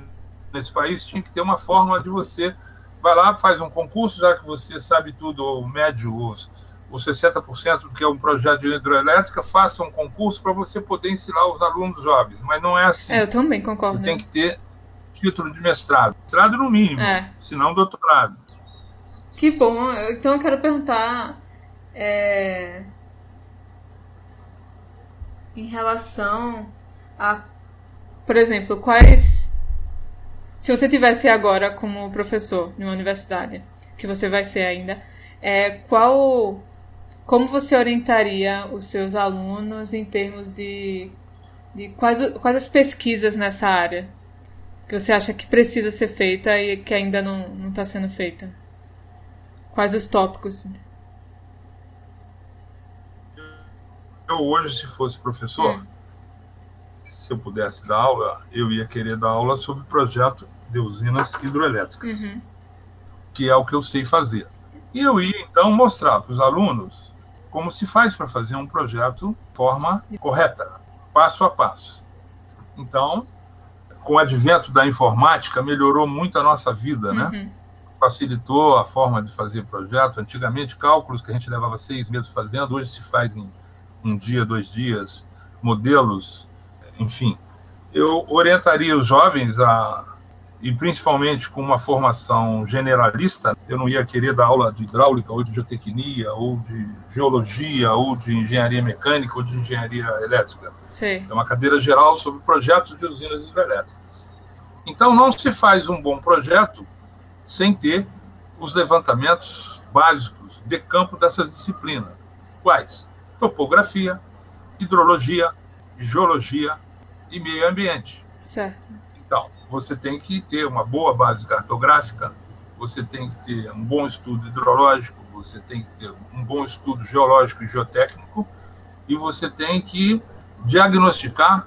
nesse país tinha que ter uma forma de você vai lá, faz um concurso, já que você sabe tudo, ou médio, os, os 60% do que é um projeto de hidroelétrica, faça um concurso para você poder ensinar os alunos jovens. Mas não é assim. É, eu também concordo. Você tem que ter título de mestrado. Mestrado no mínimo, é. se não doutorado. Que bom. Então eu quero perguntar é, em relação a, por exemplo, quais se você tivesse agora como professor numa universidade, que você vai ser ainda, é, qual como você orientaria os seus alunos em termos de, de quais, quais as pesquisas nessa área que você acha que precisa ser feita e que ainda não está sendo feita? Quais os tópicos? Eu hoje, se fosse professor, é. Se eu pudesse dar aula, eu ia querer dar aula sobre projeto de usinas hidroelétricas, uhum. que é o que eu sei fazer. E eu ia, então, mostrar para os alunos como se faz para fazer um projeto de forma correta, passo a passo. Então, com o advento da informática, melhorou muito a nossa vida, né? Uhum. Facilitou a forma de fazer projeto. Antigamente, cálculos que a gente levava seis meses fazendo, hoje se faz em um dia, dois dias, modelos, enfim. Eu orientaria os jovens a, e principalmente com uma formação generalista, eu não ia querer dar aula de hidráulica ou de geotecnia ou de geologia ou de engenharia mecânica ou de engenharia elétrica Sim. É uma cadeira geral sobre projetos de usinas hidrelétricas. Então, não se faz um bom projeto sem ter os levantamentos básicos de campo dessas disciplinas. Quais? Topografia, hidrologia, geologia e meio ambiente. Certo. Então, você tem que ter uma boa base cartográfica, você tem que ter um bom estudo hidrológico, você tem que ter um bom estudo geológico e geotécnico, e você tem que diagnosticar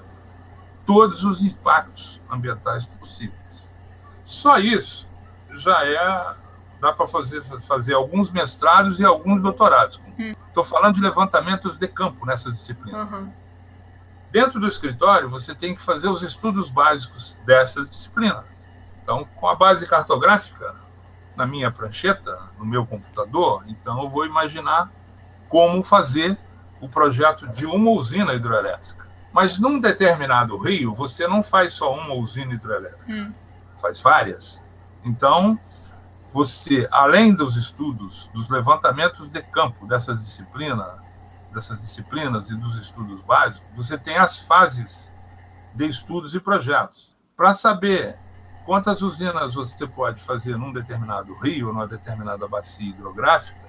todos os impactos ambientais possíveis. Só isso já é dá para fazer fazer alguns mestrados e alguns doutorados. Estou hum. falando de levantamentos de campo nessas disciplinas. Uhum. Dentro do escritório, você tem que fazer os estudos básicos dessas disciplinas. Então, com a base cartográfica na minha prancheta, no meu computador, então eu vou imaginar como fazer o projeto de uma usina hidroelétrica. Mas num determinado rio, você não faz só uma usina hidrelétrica, hum. faz várias. Então, você, além dos estudos, dos levantamentos de campo dessas disciplinas, dessas disciplinas e dos estudos básicos, você tem as fases de estudos e projetos. Para saber quantas usinas você pode fazer num determinado rio, numa determinada bacia hidrográfica,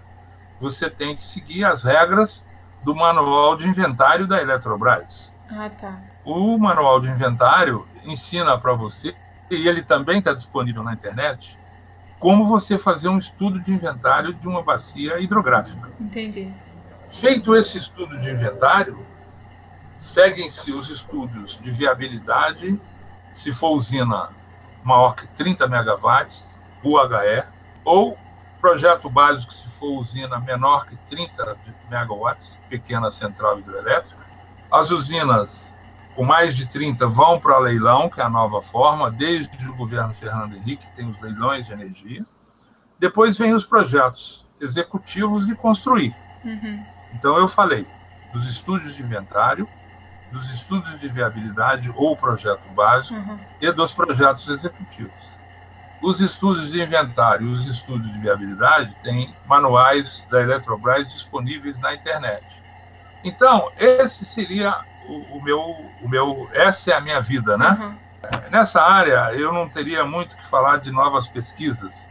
você tem que seguir as regras do manual de inventário da Eletrobras. Ah, tá. O manual de inventário ensina para você, e ele também está disponível na internet, como você fazer um estudo de inventário de uma bacia hidrográfica. Entendi. Feito esse estudo de inventário, seguem-se os estudos de viabilidade, se for usina maior que 30 megawatts, UHE, ou Projeto básico, se for usina menor que 30 megawatts, pequena central hidrelétrica. As usinas com mais de 30 vão para leilão, que é a nova forma, desde o governo Fernando Henrique, tem os leilões de energia. Depois vem os projetos executivos de construir. Uhum. Então, eu falei dos estudos de inventário, dos estudos de viabilidade ou projeto básico uhum. e dos projetos executivos. Os estudos de inventário e os estudos de viabilidade têm manuais da Eletrobras disponíveis na internet. Então, esse seria o, o meu, o meu, essa é a minha vida, né? Uhum. Nessa área, eu não teria muito que falar de novas pesquisas,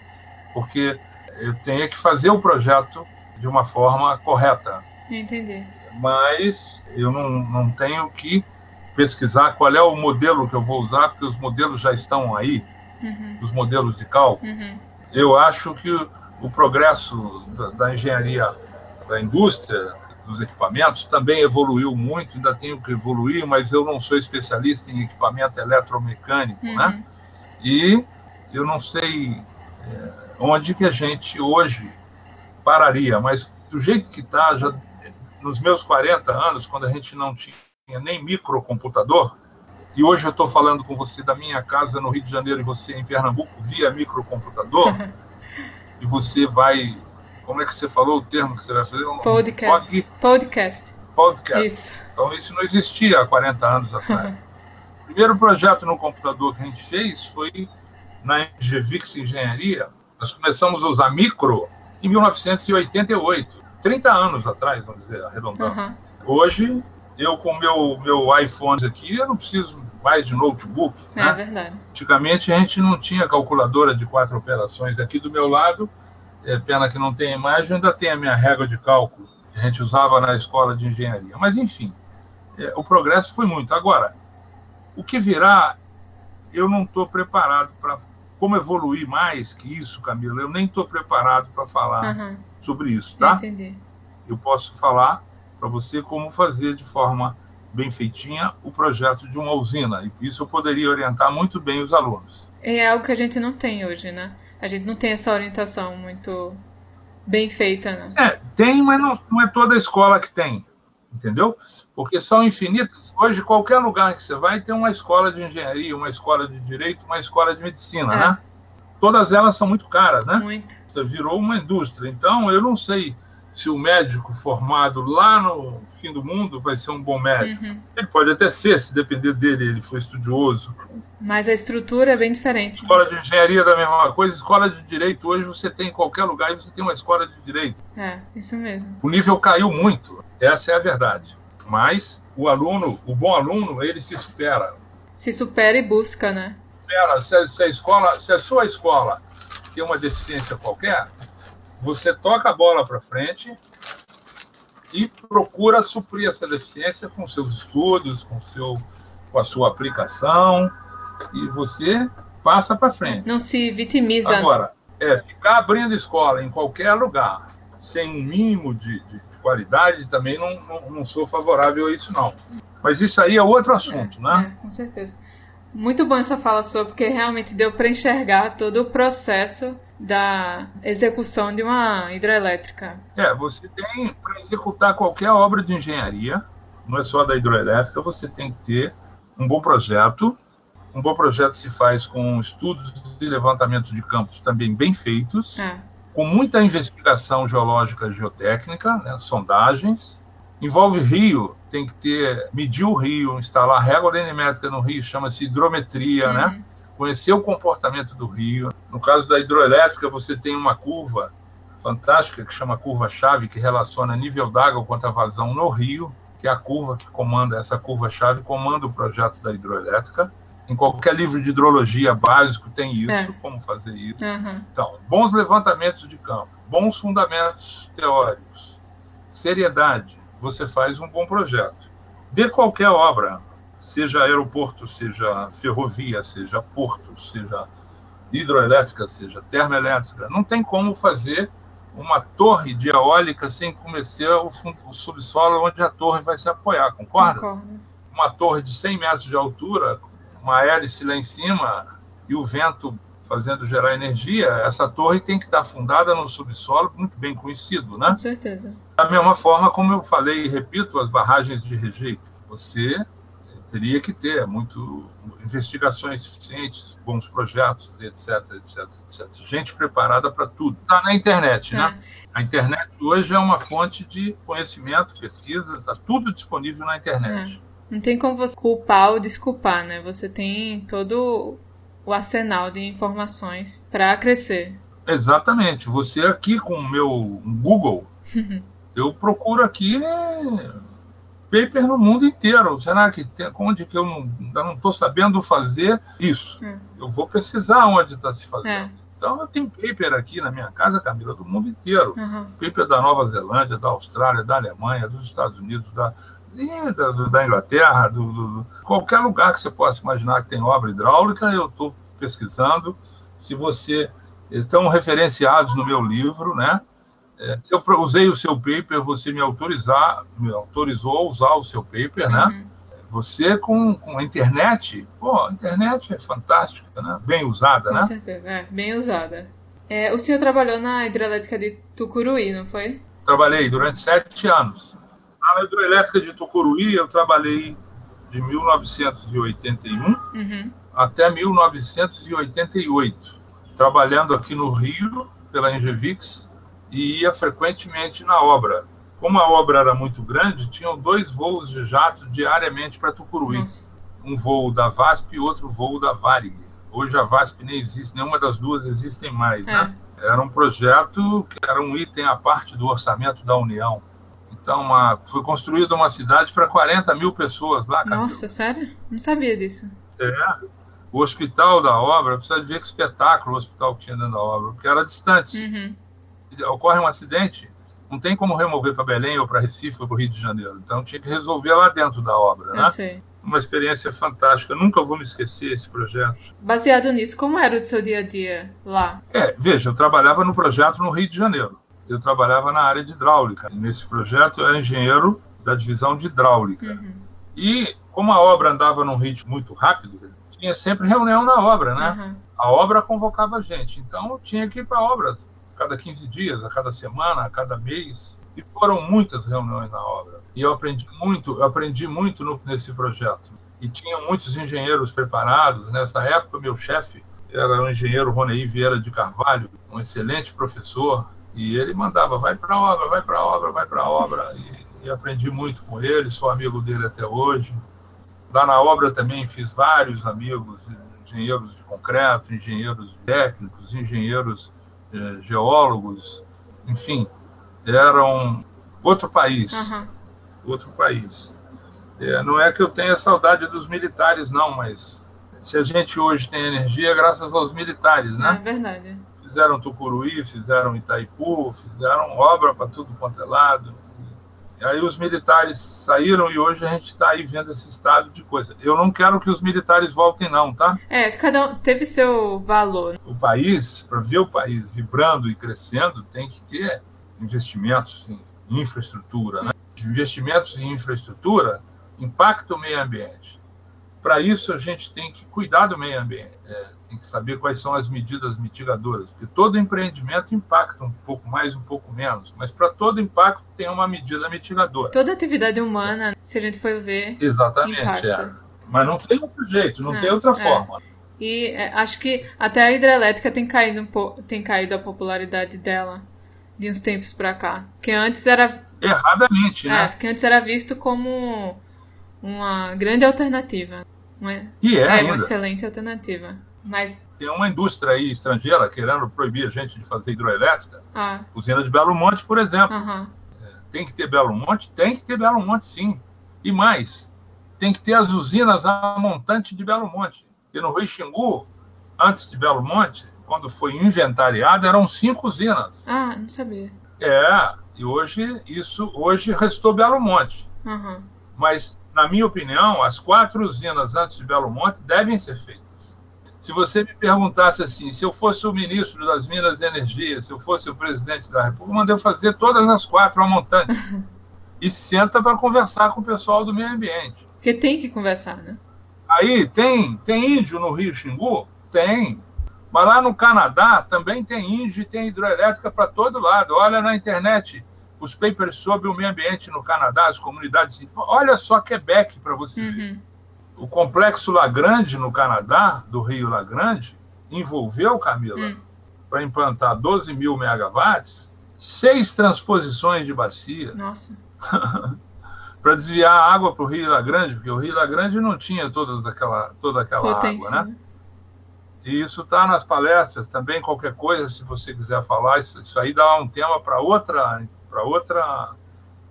porque eu tenho que fazer o projeto de uma forma correta. Entendi. Mas eu não, não tenho que pesquisar qual é o modelo que eu vou usar, porque os modelos já estão aí uhum. dos modelos de cálculo, uhum. eu acho que o progresso da, da, engenharia da indústria, dos equipamentos, também evoluiu muito, ainda tenho que evoluir, mas eu não sou especialista em equipamento eletromecânico, né? uhum. né? E eu não sei é, onde que a gente hoje pararia, mas do jeito que está, já nos meus 40 anos, quando a gente não tinha nem microcomputador, e hoje eu estou falando com você da minha casa no Rio de Janeiro e você em Pernambuco via microcomputador, e você vai. Como é que você falou o termo que você vai fazer? Podcast. Podcast. Podcast. Isso. Então, isso não existia há 40 anos atrás. o primeiro projeto no computador que a gente fez foi na GVix Engenharia. Nós começamos a usar micro em 1988, 30 anos atrás, vamos dizer, arredondando. Uhum. Hoje, eu com meu meu iPhone aqui, eu não preciso mais de notebook. É né? verdade. Antigamente a gente não tinha calculadora de quatro operações. Aqui do meu lado, é pena que não tem imagem, ainda tem a minha régua de cálculo. que a gente usava na escola de engenharia. Mas, enfim, é, o progresso foi muito. Agora, o que virá, eu não estou preparado para. Como evoluir mais que isso, Camila, eu nem estou preparado para falar uhum. sobre isso, tá? Entendi. Eu posso falar para você como fazer de forma bem feitinha o projeto de uma usina. E isso eu poderia orientar muito bem os alunos. É algo que a gente não tem hoje, né? A gente não tem essa orientação muito bem feita, né? É, tem, mas não, não é toda a escola que tem, entendeu? Porque são infinitas. Hoje, qualquer lugar que você vai tem uma escola de engenharia, uma escola de direito, uma escola de medicina, é. né? Todas elas são muito caras, né? Muito. Você virou uma indústria. Então, eu não sei se o médico formado lá no fim do mundo vai ser um bom médico. Uhum. Ele pode até ser, se depender dele, ele foi estudioso. Mas a estrutura é bem diferente. Escola de engenharia é da mesma coisa, escola de direito hoje você tem em qualquer lugar e você tem uma escola de direito. É, isso mesmo. O nível caiu muito, essa é a verdade. Mas o aluno, o bom aluno, ele se supera. Se supera e busca, né? Se, se a escola, se a sua escola tem uma deficiência qualquer, você toca a bola para frente e procura suprir essa deficiência com seus estudos, com, seu, com a sua aplicação, e você passa para frente. Não se vitimiza. Agora, é, ficar abrindo escola em qualquer lugar, sem um mínimo de, de, de qualidade, também não, não, não, sou favorável a isso, não. Mas isso aí é outro assunto, é, né? É, com certeza. Muito bom essa fala sua, porque realmente deu para enxergar todo o processo da execução de uma hidrelétrica. É, você tem, para executar qualquer obra de engenharia, não é só da hidrelétrica, você tem que ter um bom projeto. Um bom projeto se faz com estudos e levantamentos de campos também bem feitos, é. com muita investigação geológica e geotécnica, né, sondagens. Envolve rio, tem que ter, medir o rio, instalar régua denimétrica no rio, chama-se hidrometria, né? uhum. né? Conhecer o comportamento do rio. No caso da hidroelétrica, você tem uma curva fantástica que chama curva-chave, que relaciona nível d'água quanto a vazão no rio, que é a curva que comanda, essa curva-chave comanda o projeto da hidroelétrica. Em qualquer livro de hidrologia básico tem isso, é. como fazer isso. Uhum. Então, bons levantamentos de campo, bons fundamentos teóricos, seriedade, você faz um bom projeto. De qualquer obra, seja aeroporto, seja ferrovia, seja porto, seja hidroelétrica, seja termoelétrica, não tem como fazer uma torre de eólica sem conhecer o, o subsolo onde a torre vai se apoiar, concorda? Concordo. Uma torre de 100 metros de altura, uma hélice lá em cima e o vento fazendo gerar energia, essa torre tem que estar fundada no subsolo muito bem conhecido, né? Com certeza. Da mesma forma como eu falei e repito, as barragens de rejeito. Você teria que ter muito investigações eficientes, bons projetos, etc, etc, etc. Gente preparada para tudo. Está na internet, né? É. A internet hoje é uma fonte de conhecimento, pesquisas, está tudo disponível na internet. É. Não tem como você culpar ou desculpar, né? Você tem todo o arsenal de informações para crescer. Exatamente. Você aqui com o meu Google, eu procuro aqui paper no mundo inteiro. Será que tem, onde que eu não, ainda não estou sabendo fazer isso? É. Eu vou pesquisar onde está se fazendo. É. Então eu tenho paper aqui na minha casa, Camila, do mundo inteiro. Uhum. Paper da Nova Zelândia, da Austrália, da Alemanha, dos Estados Unidos, da, da, da Inglaterra, do, do, qualquer lugar que você possa imaginar que tem obra hidráulica, eu estou pesquisando. Se você estão referenciados no meu livro, né? É, eu usei o seu paper, você me autorizar, me autorizou a usar o seu paper, né? uhum. Você com, com a internet, pô, a internet é fantástica, né? Bem usada, com né? Com certeza, é, bem usada. É, o senhor trabalhou na hidrelétrica de Tucuruí, não foi? Trabalhei durante sete anos. Na hidrelétrica de Tucuruí, eu trabalhei de 1981 uhum. até 1988, trabalhando aqui no Rio pela Engevix, e ia frequentemente na obra. Como a obra era muito grande, tinham dois voos de jato diariamente para Tucuruí. Um voo da VASP e outro voo da Varig. Hoje a VASP nem existe, nenhuma das duas existem mais, né? é. né? Era um projeto que era um item à parte do orçamento da União. Então, uma, foi construída uma cidade para 40 mil pessoas lá, Camilo. Nossa, sério? Não sabia disso. É. O hospital da obra, precisa ver que espetáculo o hospital que tinha dentro da obra, porque era distante. Uhum ocorre um acidente, não tem como remover para Belém ou para Recife ou para o Rio de Janeiro. Então tinha que resolver lá dentro da obra, né? Uma experiência fantástica. Nunca vou me esquecer esse projeto. Baseado nisso, como era o seu dia a dia lá? É, veja, eu trabalhava no projeto no Rio de Janeiro. Eu trabalhava na área de hidráulica. Nesse projeto eu era engenheiro da divisão de hidráulica. Uhum. E como a obra andava num ritmo muito rápido, tinha sempre reunião na obra, né? Uhum. A obra convocava a gente. Então eu tinha que ir para a obra cada 15 dias, a cada semana, a cada mês. E foram muitas reuniões na obra. E eu aprendi muito, eu aprendi muito no, nesse projeto. E tinha muitos engenheiros preparados. Nessa época, meu chefe era o engenheiro Ronei Vieira de Carvalho, um excelente professor. E ele mandava, vai para a obra, vai para a obra, vai para a obra. E, e aprendi muito com ele, sou amigo dele até hoje. Lá na obra também fiz vários amigos, engenheiros de concreto, engenheiros técnicos, engenheiros geólogos, enfim, eram outro país, Uhum. outro país. É, não é que eu tenha saudade dos militares, não, mas se a gente hoje tem energia é graças aos militares, É né? verdade. Fizeram Tucuruí, fizeram Itaipu, fizeram obra para tudo quanto é lado. Aí os militares saíram e hoje a gente está aí vendo esse estado de coisa. Eu não quero que os militares voltem, não, tá? É, cada um teve seu valor. o país, para ver o país vibrando e crescendo, tem que ter investimentos em infraestrutura. Né? Investimentos em infraestrutura impactam o meio ambiente. Para isso, a gente tem que cuidar do meio ambiente, é, tem que saber quais são as medidas mitigadoras, porque todo empreendimento impacta um pouco mais, um pouco menos, mas para todo impacto tem uma medida mitigadora. Toda atividade humana, se a gente for ver, Exatamente, é. Mas não tem outro jeito, não É, tem outra é. forma. E é, acho que até a hidrelétrica tem caído um pouco, tem caído a popularidade dela de uns tempos pra cá. Que antes era, Erradamente, é, né? que antes era visto como uma grande alternativa. Uma, E é é, uma ainda. excelente alternativa. Mas Tem uma indústria aí estrangeira querendo proibir a gente de fazer hidroelétrica. ah, Usina de Belo Monte, por exemplo. aham, Tem que ter Belo Monte? Tem que ter Belo Monte, sim. E mais, tem que ter as usinas a montante de Belo Monte. E no Rio Xingu, antes de Belo Monte, quando foi inventariado, eram cinco usinas. ah, não sabia. É, e hoje isso hoje restou Belo Monte. Aham. Mas, na minha opinião, as quatro usinas antes de Belo Monte devem ser feitas. Se você me perguntasse assim, se eu fosse o ministro das Minas e Energia, se eu fosse o presidente da República, eu mandei fazer todas as quatro a montante. E senta para conversar com o pessoal do meio ambiente. Porque tem que conversar, né? Aí tem, tem índio no Rio Xingu? Tem. Mas lá no Canadá também tem índio e tem hidroelétrica para todo lado. Olha na internet os papers sobre o meio ambiente no Canadá, as comunidades. Olha só Quebec para você ver. O complexo Lagrange, no Canadá, do Rio Lagrange, envolveu, Camila, Hum. para implantar 12 mil megawatts, seis transposições de bacia Nossa. para desviar a água para o Rio Lagrange, porque o Rio Lagrange não tinha toda aquela, toda aquela Potência, água, né? né? E isso está nas palestras também, qualquer coisa, se você quiser falar, isso, isso aí dá um tema para outra, para outra,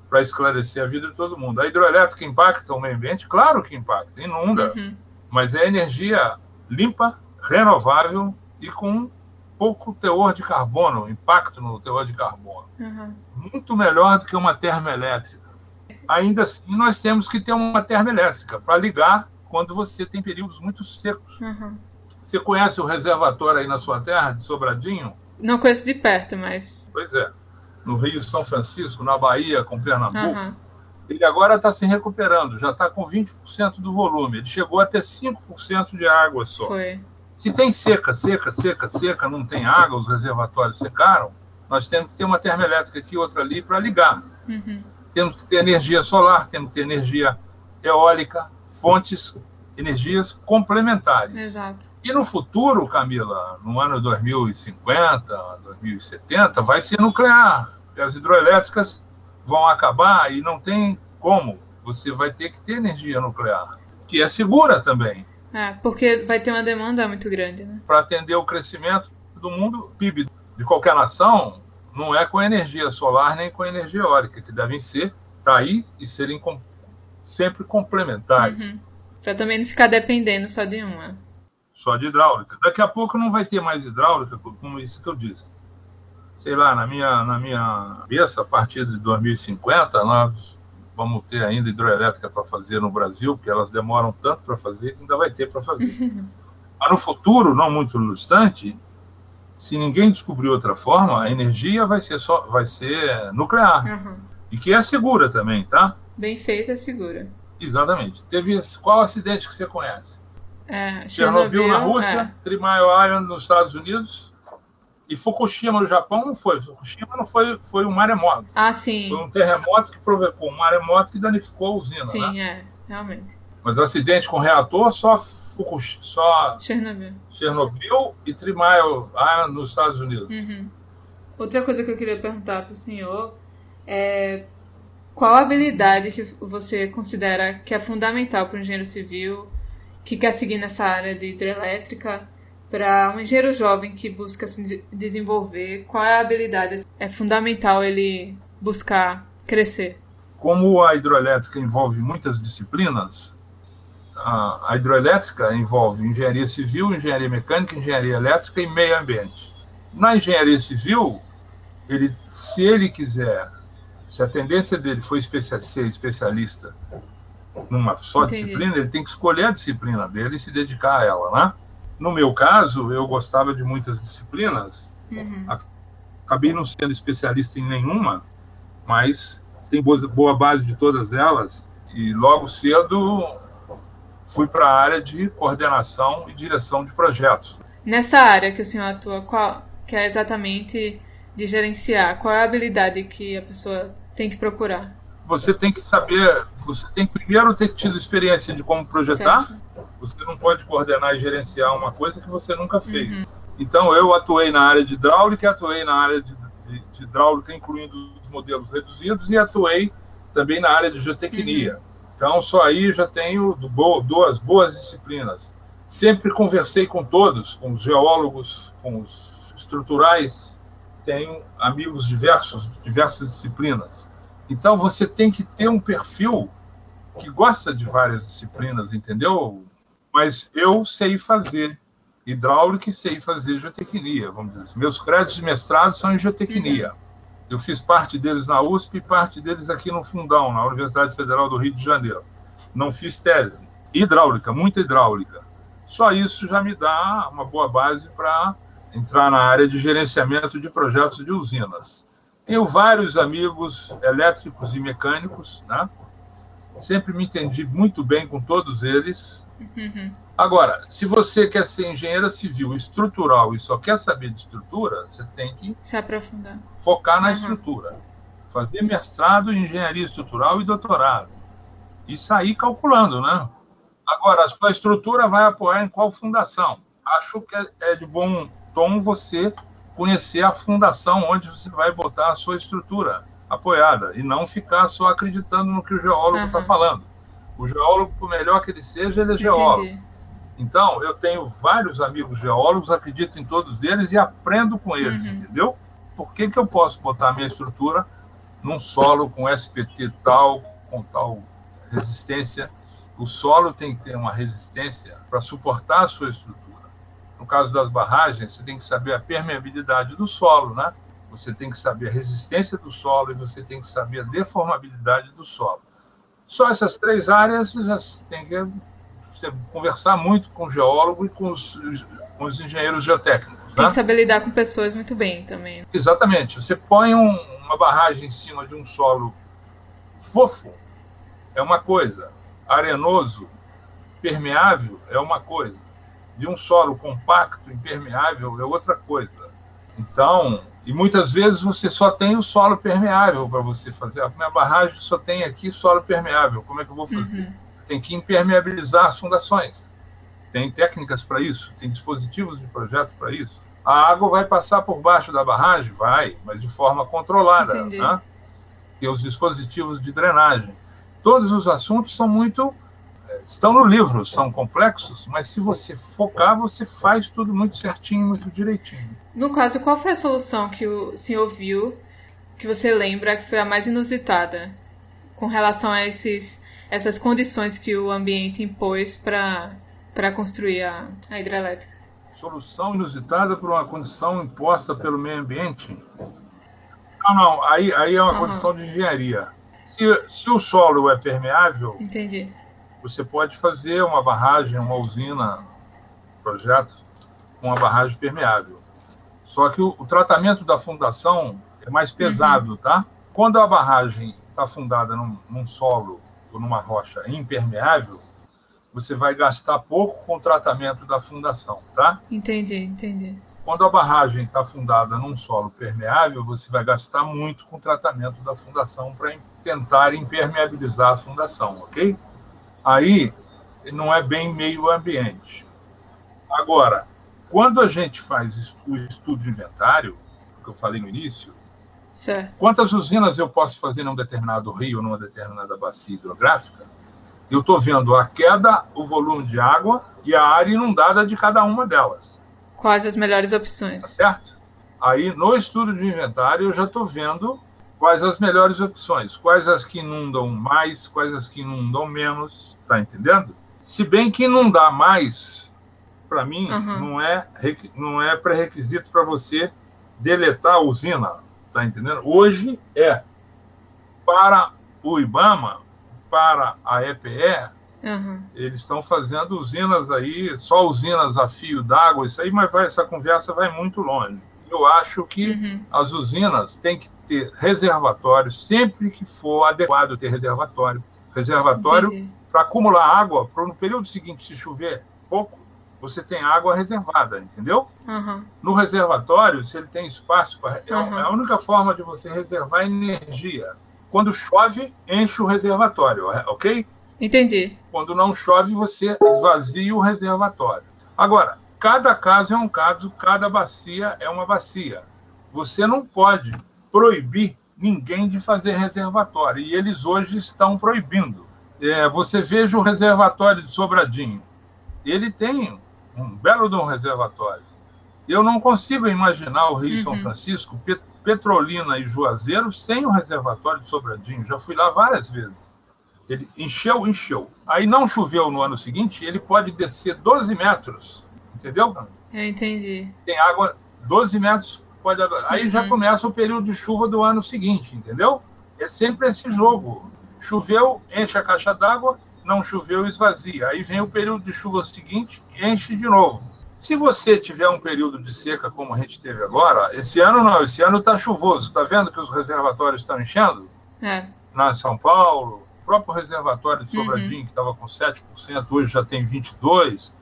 para esclarecer a vida de todo mundo. A hidroelétrica impacta o meio ambiente? Claro que impacta, inunda, Uhum. mas é energia limpa, renovável e com pouco teor de carbono, impacto no teor de carbono. Uhum. Muito melhor do que uma termoelétrica. Ainda assim, nós temos que ter uma termoelétrica para ligar quando você tem períodos muito secos. Uhum. Você conhece o reservatório aí na sua terra, de Sobradinho? Não conheço de perto, mas. Pois é. No Rio São Francisco, na Bahia, com Pernambuco. Aham. Ele agora está se recuperando, já está com 20% do volume. Ele chegou a ter 5% de água só. Foi. Se tem seca, seca, seca, seca, não tem água, os reservatórios secaram, nós temos que ter uma termoelétrica aqui e outra ali para ligar. Uhum. Temos que ter energia solar, temos que ter energia eólica, fontes, energias complementares. Exato. E no futuro, Camila, no ano 2050, 2070, vai ser nuclear. As hidroelétricas vão acabar e não tem como. Você vai ter que ter energia nuclear, que é segura também, É, porque vai ter uma demanda muito grande, né? para atender o crescimento do mundo. PIB de qualquer nação não é com energia solar nem com energia eólica, que devem ser, tá aí, e serem com- sempre complementares. Uhum. Pra também não ficar dependendo só de uma. Só de hidráulica. Daqui a pouco não vai ter mais hidráulica, como isso que eu disse. sei lá, na minha, na minha cabeça, a partir de 2050, nós vamos ter ainda hidroelétrica para fazer no Brasil, porque elas demoram tanto para fazer que ainda vai ter para fazer. Mas no futuro, não muito distante, se ninguém descobrir outra forma, a energia vai ser só vai ser nuclear. Uhum. E que é segura também, tá? Bem feita, é segura. Exatamente. Teve qual acidente que você conhece? É, Chernobyl, Chernobyl na Rússia, é. Three Mile Island nos Estados Unidos e Fukushima no Japão não foi. Fukushima não foi, foi um maremoto. Ah, sim. Foi um terremoto que provocou um maremoto que danificou a usina, sim, né? Sim, é, realmente. Mas acidente com reator só Fukushima, só Chernobyl. Chernobyl e Three Mile Island nos Estados Unidos. Uhum. Outra coisa que eu queria perguntar para o senhor é qual habilidade que você considera que é fundamental para o engenheiro civil que quer seguir nessa área de hidrelétrica para um engenheiro jovem que busca se desenvolver, qual é a habilidade é fundamental ele buscar crescer? Como a hidroelétrica envolve muitas disciplinas, a hidroelétrica envolve engenharia civil, engenharia mecânica, engenharia elétrica e meio ambiente. Na engenharia civil, ele, se ele quiser, se a tendência dele for ser especialista numa só Entendi. disciplina, ele tem que escolher a disciplina dele e se dedicar a ela, né? No meu caso, eu gostava de muitas disciplinas, uhum. acabei não sendo especialista em nenhuma, mas tem boa, base de todas elas e logo cedo fui para a área de coordenação e direção de projetos. Nessa área que o senhor atua, qual que é exatamente de gerenciar? Qual é a habilidade que a pessoa tem que procurar? Você tem que saber, você tem que primeiro ter tido experiência de como projetar. Você não pode coordenar e gerenciar uma coisa que você nunca fez. Uhum. Então eu atuei na área de hidráulica, atuei na área de, de, de hidráulica, incluindo os modelos reduzidos, e atuei também na área de geotecnia. Uhum. Então, só aí já tenho duas boas disciplinas. Sempre conversei com todos, com os geólogos, com os estruturais, tenho amigos diversos, diversas disciplinas. Então, você tem que ter um perfil que gosta de várias disciplinas, entendeu? Mas eu sei fazer hidráulica e sei fazer geotecnia, vamos dizer. Assim. Meus créditos de mestrado são em geotecnia. Eu fiz parte deles na USP e parte deles aqui no Fundão, na Universidade Federal do Rio de Janeiro. Não fiz tese. Hidráulica, muita hidráulica. Só isso já me dá uma boa base para entrar na área de gerenciamento de projetos de usinas. Tenho vários amigos elétricos e mecânicos, né? Sempre me entendi muito bem com todos eles. Uhum. Agora, se você quer ser engenheira civil estrutural e só quer saber de estrutura, você tem que se aprofundar. Focar na uhum. estrutura. Fazer mestrado em engenharia estrutural e doutorado. E sair calculando, né? Agora, a sua estrutura vai apoiar em qual fundação? Acho que é, é de bom tom você conhecer a fundação onde você vai botar a sua estrutura apoiada e não ficar só acreditando no que o geólogo está uhum. falando. O geólogo, por melhor que ele seja, ele é geólogo. Então, eu tenho vários amigos geólogos, acredito em todos eles e aprendo com eles, uhum. entendeu? Por que, que eu posso botar a minha estrutura num solo com SPT tal, com tal resistência? O solo tem que ter uma resistência para suportar a sua estrutura. No caso das barragens, você tem que saber a permeabilidade do solo, né? você tem que saber a resistência do solo e você tem que saber a deformabilidade do solo. Só essas três áreas você tem que você conversar muito com o geólogo e com os, com os engenheiros geotécnicos. Tem né? que saber lidar com pessoas muito bem também. Exatamente. Você põe um, uma barragem em cima de um solo fofo, é uma coisa. Arenoso, permeável, é uma coisa. De um solo compacto, impermeável, é outra coisa. Então, e muitas vezes você só tem o solo permeável para você fazer. A minha barragem só tem aqui solo permeável. Como é que eu vou fazer? Uhum. Tem que impermeabilizar as fundações. Tem técnicas para isso, tem dispositivos de projeto para isso. A água vai passar por baixo da barragem? Vai, mas de forma controlada. Né? Tem os dispositivos de drenagem. Todos os assuntos são muito estão no livro, são complexos, mas se você focar, você faz tudo muito certinho, muito direitinho. No caso, qual foi a solução que o senhor viu, que você lembra que foi a mais inusitada, com relação a esses, essas condições que o ambiente impôs para construir a, a hidrelétrica? Solução inusitada por uma condição imposta pelo meio ambiente? Não, não, aí, aí é uma uhum. condição de engenharia. Se, se o solo é permeável, Entendi. Você pode fazer uma barragem, uma usina, projeto, uma barragem permeável. Só que o, o tratamento da fundação é mais pesado, uhum. tá? Quando a barragem está fundada num, num solo ou numa rocha impermeável, você vai gastar pouco com o tratamento da fundação, tá? Entendi, entendi. Quando a barragem está fundada num solo permeável, você vai gastar muito com o tratamento da fundação para tentar impermeabilizar a fundação, ok? Aí não é bem meio ambiente. Agora, quando a gente faz o estudo de inventário, que eu falei no início, certo. quantas usinas eu posso fazer num determinado rio, numa determinada bacia hidrográfica, eu estou vendo a queda, o volume de água e a área inundada de cada uma delas. Quais as melhores opções? Tá certo? Aí, no estudo de inventário, eu já estou vendo quais as melhores opções, quais as que inundam mais, quais as que inundam menos, tá entendendo? Se bem que inundar mais, para mim, uhum. não é, não é pré-requisito para você deletar a usina, tá entendendo? Hoje é. Para o IBAMA, para a EPE, uhum. eles estão fazendo usinas aí, só usinas a fio d'água, isso aí, mas vai, essa conversa vai muito longe. Eu acho que uhum. as usinas têm que ter reservatório, sempre que for adequado ter reservatório. Reservatório para acumular água, para no período seguinte, se chover pouco, você tem água reservada, entendeu? Uhum. No reservatório, se ele tem espaço, pra, é, é a única forma de você reservar energia. Quando chove, enche o reservatório, é, ok? Entendi. Quando não chove, você esvazia o reservatório. Agora, cada caso é um caso, cada bacia é uma bacia. Você não pode proibir ninguém de fazer reservatório, e eles hoje estão proibindo. É, você veja o reservatório de Sobradinho. Ele tem um belo de um reservatório. Eu não consigo imaginar o Rio uhum. São Francisco Petrolina e Juazeiro sem o reservatório de Sobradinho. Já fui lá várias vezes. Ele encheu, encheu. Aí não choveu no ano seguinte, ele pode descer 12 metros. Entendeu? Eu entendi. Tem água 12 metros, pode Aí uhum. já começa o período de chuva do ano seguinte, entendeu? É sempre esse jogo. Choveu, enche a caixa d'água, não choveu, esvazia. Aí vem o período de chuva seguinte, enche de novo. Se você tiver um período de seca como a gente teve agora, esse ano não, esse ano está chuvoso. Está vendo que os reservatórios estão enchendo? É. Na São Paulo, o próprio reservatório de Sobradinho, uhum. que estava com 7%, hoje já tem 22%,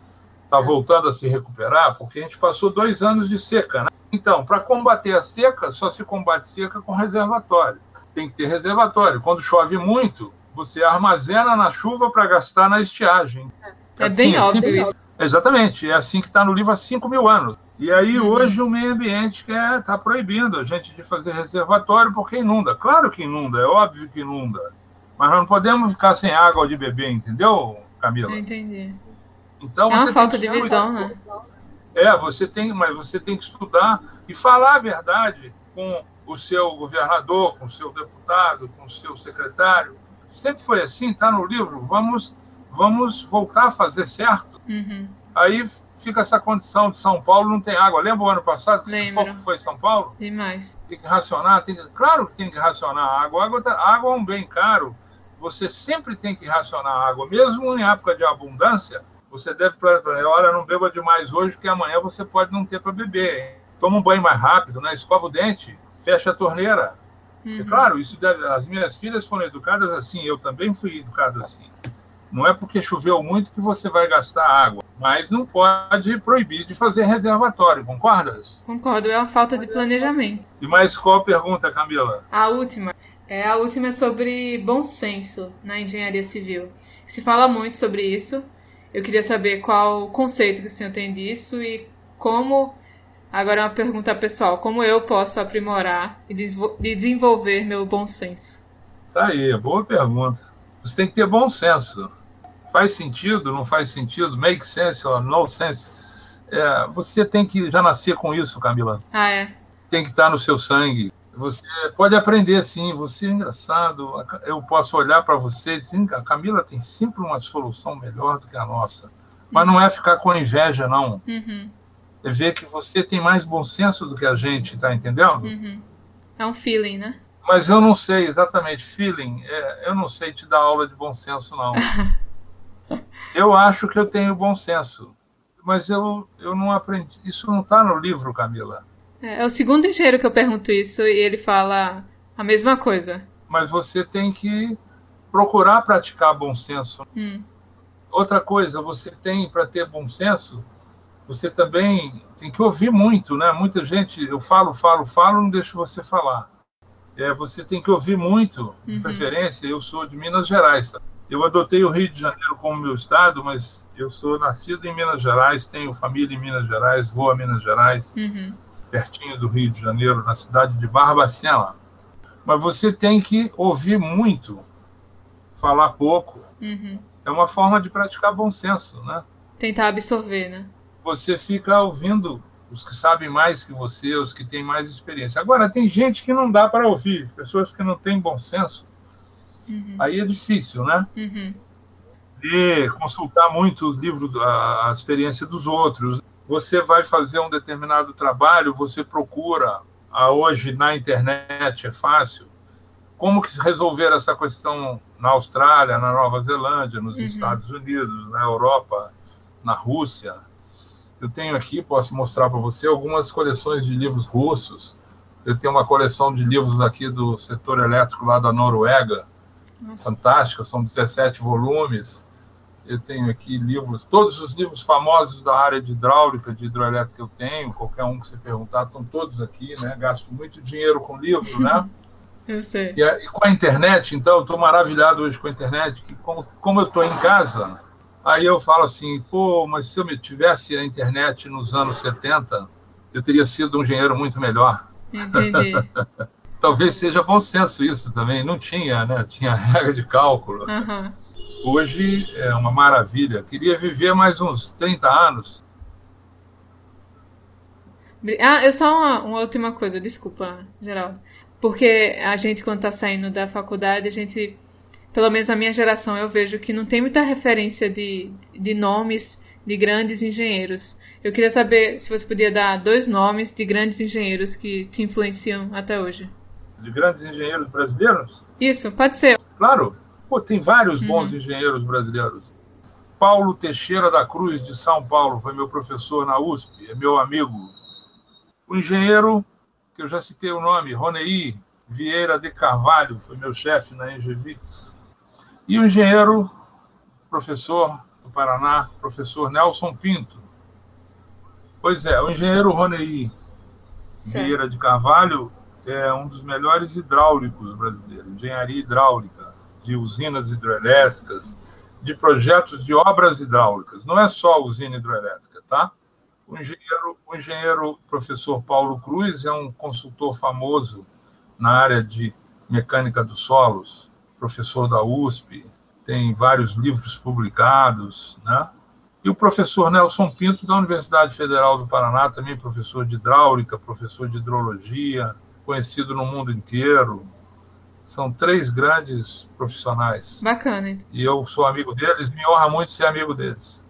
está voltando a se recuperar, porque a gente passou dois anos de seca. Né? Então, para combater a seca, só se combate seca com reservatório. Tem que ter reservatório. Quando chove muito, você armazena na chuva para gastar na estiagem. É, assim, bem é óbvio. Exatamente, é assim que está no livro há 5 mil anos. E aí uhum. hoje o meio ambiente quer está proibindo a gente de fazer reservatório porque inunda. Claro que inunda, é óbvio que inunda. Mas nós não podemos ficar sem água de beber, entendeu, Camila? Eu entendi. Então, é uma falta de visão, né? É, você tem, mas você tem que estudar e falar a verdade com o seu governador, com o seu deputado, com o seu secretário. Sempre foi assim, está no livro. Vamos vamos voltar a fazer certo. Uhum. Aí fica essa condição de São Paulo não tem água. Lembra o ano passado que Lembro. foco foi São Paulo? Demais. Tem que racionar, tem que... claro que tem que racionar a água. Água, tá... água é um bem caro. Você sempre tem que racionar a água, mesmo em época de abundância. Você deve, olha, não beba demais hoje, que amanhã você pode não ter para beber. Toma um banho mais rápido, né? escova o dente, fecha a torneira. Uhum. É claro, isso deve... as minhas filhas foram educadas assim, eu também fui educado assim. Não é porque choveu muito que você vai gastar água, mas não pode proibir de fazer reservatório, concordas? Concordo, é uma falta de planejamento. E mais qual pergunta, Camila? A última. É, a última é sobre bom senso na engenharia civil. Se fala muito sobre isso. Eu queria saber qual o conceito que o senhor tem disso e como. Agora é uma pergunta pessoal: como eu posso aprimorar e desenvolver meu bom senso? Tá aí, boa pergunta. Você tem que ter bom senso. Faz sentido, não faz sentido, make sense or no sense. É, você tem que já nascer com isso, Camila. Ah, é? Tem que estar no seu sangue. Você pode aprender sim, você é engraçado. Eu posso olhar para você e dizer, a Camila tem sempre uma solução melhor do que a nossa. Mas não é ficar com inveja, não. Uhum. é ver que você tem mais bom senso do que a gente, tá entendendo? Uhum. É um feeling, né? Mas eu não sei exatamente, feeling, é, eu não sei te dar aula de bom senso, não. eu acho que eu tenho bom senso, mas eu, eu não aprendi. Isso não está no livro, Camila. É, é o segundo engenheiro que eu pergunto isso e ele fala a mesma coisa. Mas você tem que procurar praticar bom senso. Hum. Outra coisa, você tem, para ter bom senso, você também tem que ouvir muito, né? Muita gente, eu falo, falo, falo, não deixo você falar. É, você tem que ouvir muito, de uhum. preferência. Eu sou de Minas Gerais. Sabe? Eu adotei o Rio de Janeiro como meu estado, mas eu sou nascido em Minas Gerais, tenho família em Minas Gerais, vou a Minas Gerais, uhum. Pertinho do Rio de Janeiro, na cidade de Barbacena. Mas você tem que ouvir muito, falar pouco. Uhum. É uma forma de praticar bom senso, né? Tentar absorver, né? Você fica ouvindo os que sabem mais que você, os que têm mais experiência. Agora, tem gente que não dá para ouvir, pessoas que não têm bom senso. Uhum. Aí é difícil, né? Uhum. E consultar muito o livro, a, a experiência dos outros. Você vai fazer um determinado trabalho, você procura, a, hoje na internet é fácil, como que resolver essa questão na Austrália, na Nova Zelândia, nos uhum. Estados Unidos, na Europa, na Rússia. Eu tenho aqui, posso mostrar para você, algumas coleções de livros russos. Eu tenho uma coleção de livros aqui do setor elétrico lá da Noruega, Nossa. fantástica, são 17 volumes. Eu tenho aqui livros, todos os livros famosos da área de hidráulica, de hidroelétrica eu tenho, qualquer um que você perguntar, estão todos aqui, né? Gasto muito dinheiro com livro, né? Eu sei. E, e com a internet, então, eu estou maravilhado hoje com a internet, que como, como eu estou em casa, Aí eu falo assim, pô, mas se eu tivesse a internet nos anos 70, eu teria sido um engenheiro muito melhor. Entendi. Talvez seja bom senso isso também. Não tinha, né? Tinha regra de cálculo. Uhum. Hoje é uma maravilha. Queria viver mais uns 30 anos. Ah, eu só uma, uma última coisa, desculpa, Geraldo. Porque a gente, quando está saindo da faculdade, a gente pelo menos na minha geração, eu vejo que não tem muita referência de, de nomes de grandes engenheiros. Eu queria saber se você podia dar dois nomes de grandes engenheiros que te influenciam até hoje. De grandes engenheiros brasileiros? Isso, pode ser. Claro. Pô, tem vários uhum. bons engenheiros brasileiros. Paulo Teixeira da Cruz, de São Paulo, foi meu professor na USP, é meu amigo. O engenheiro, que eu já citei o nome, Ronei Vieira de Carvalho, foi meu chefe na Engevix. E o engenheiro, professor do Paraná, professor Nelson Pinto. Pois é, o engenheiro Ronei Vieira de Carvalho é um dos melhores hidráulicos brasileiros, engenharia hidráulica, de usinas hidrelétricas, de projetos de obras hidráulicas. Não é só usina hidrelétrica, tá? O engenheiro, o engenheiro professor Paulo Cruz é um consultor famoso na área de mecânica dos solos, professor da USP, tem vários livros publicados, né? E o professor Nelson Pinto, da Universidade Federal do Paraná, também professor de hidráulica, professor de hidrologia, conhecido no mundo inteiro. São três grandes profissionais. Bacana. E eu sou amigo deles, me honra muito ser amigo deles.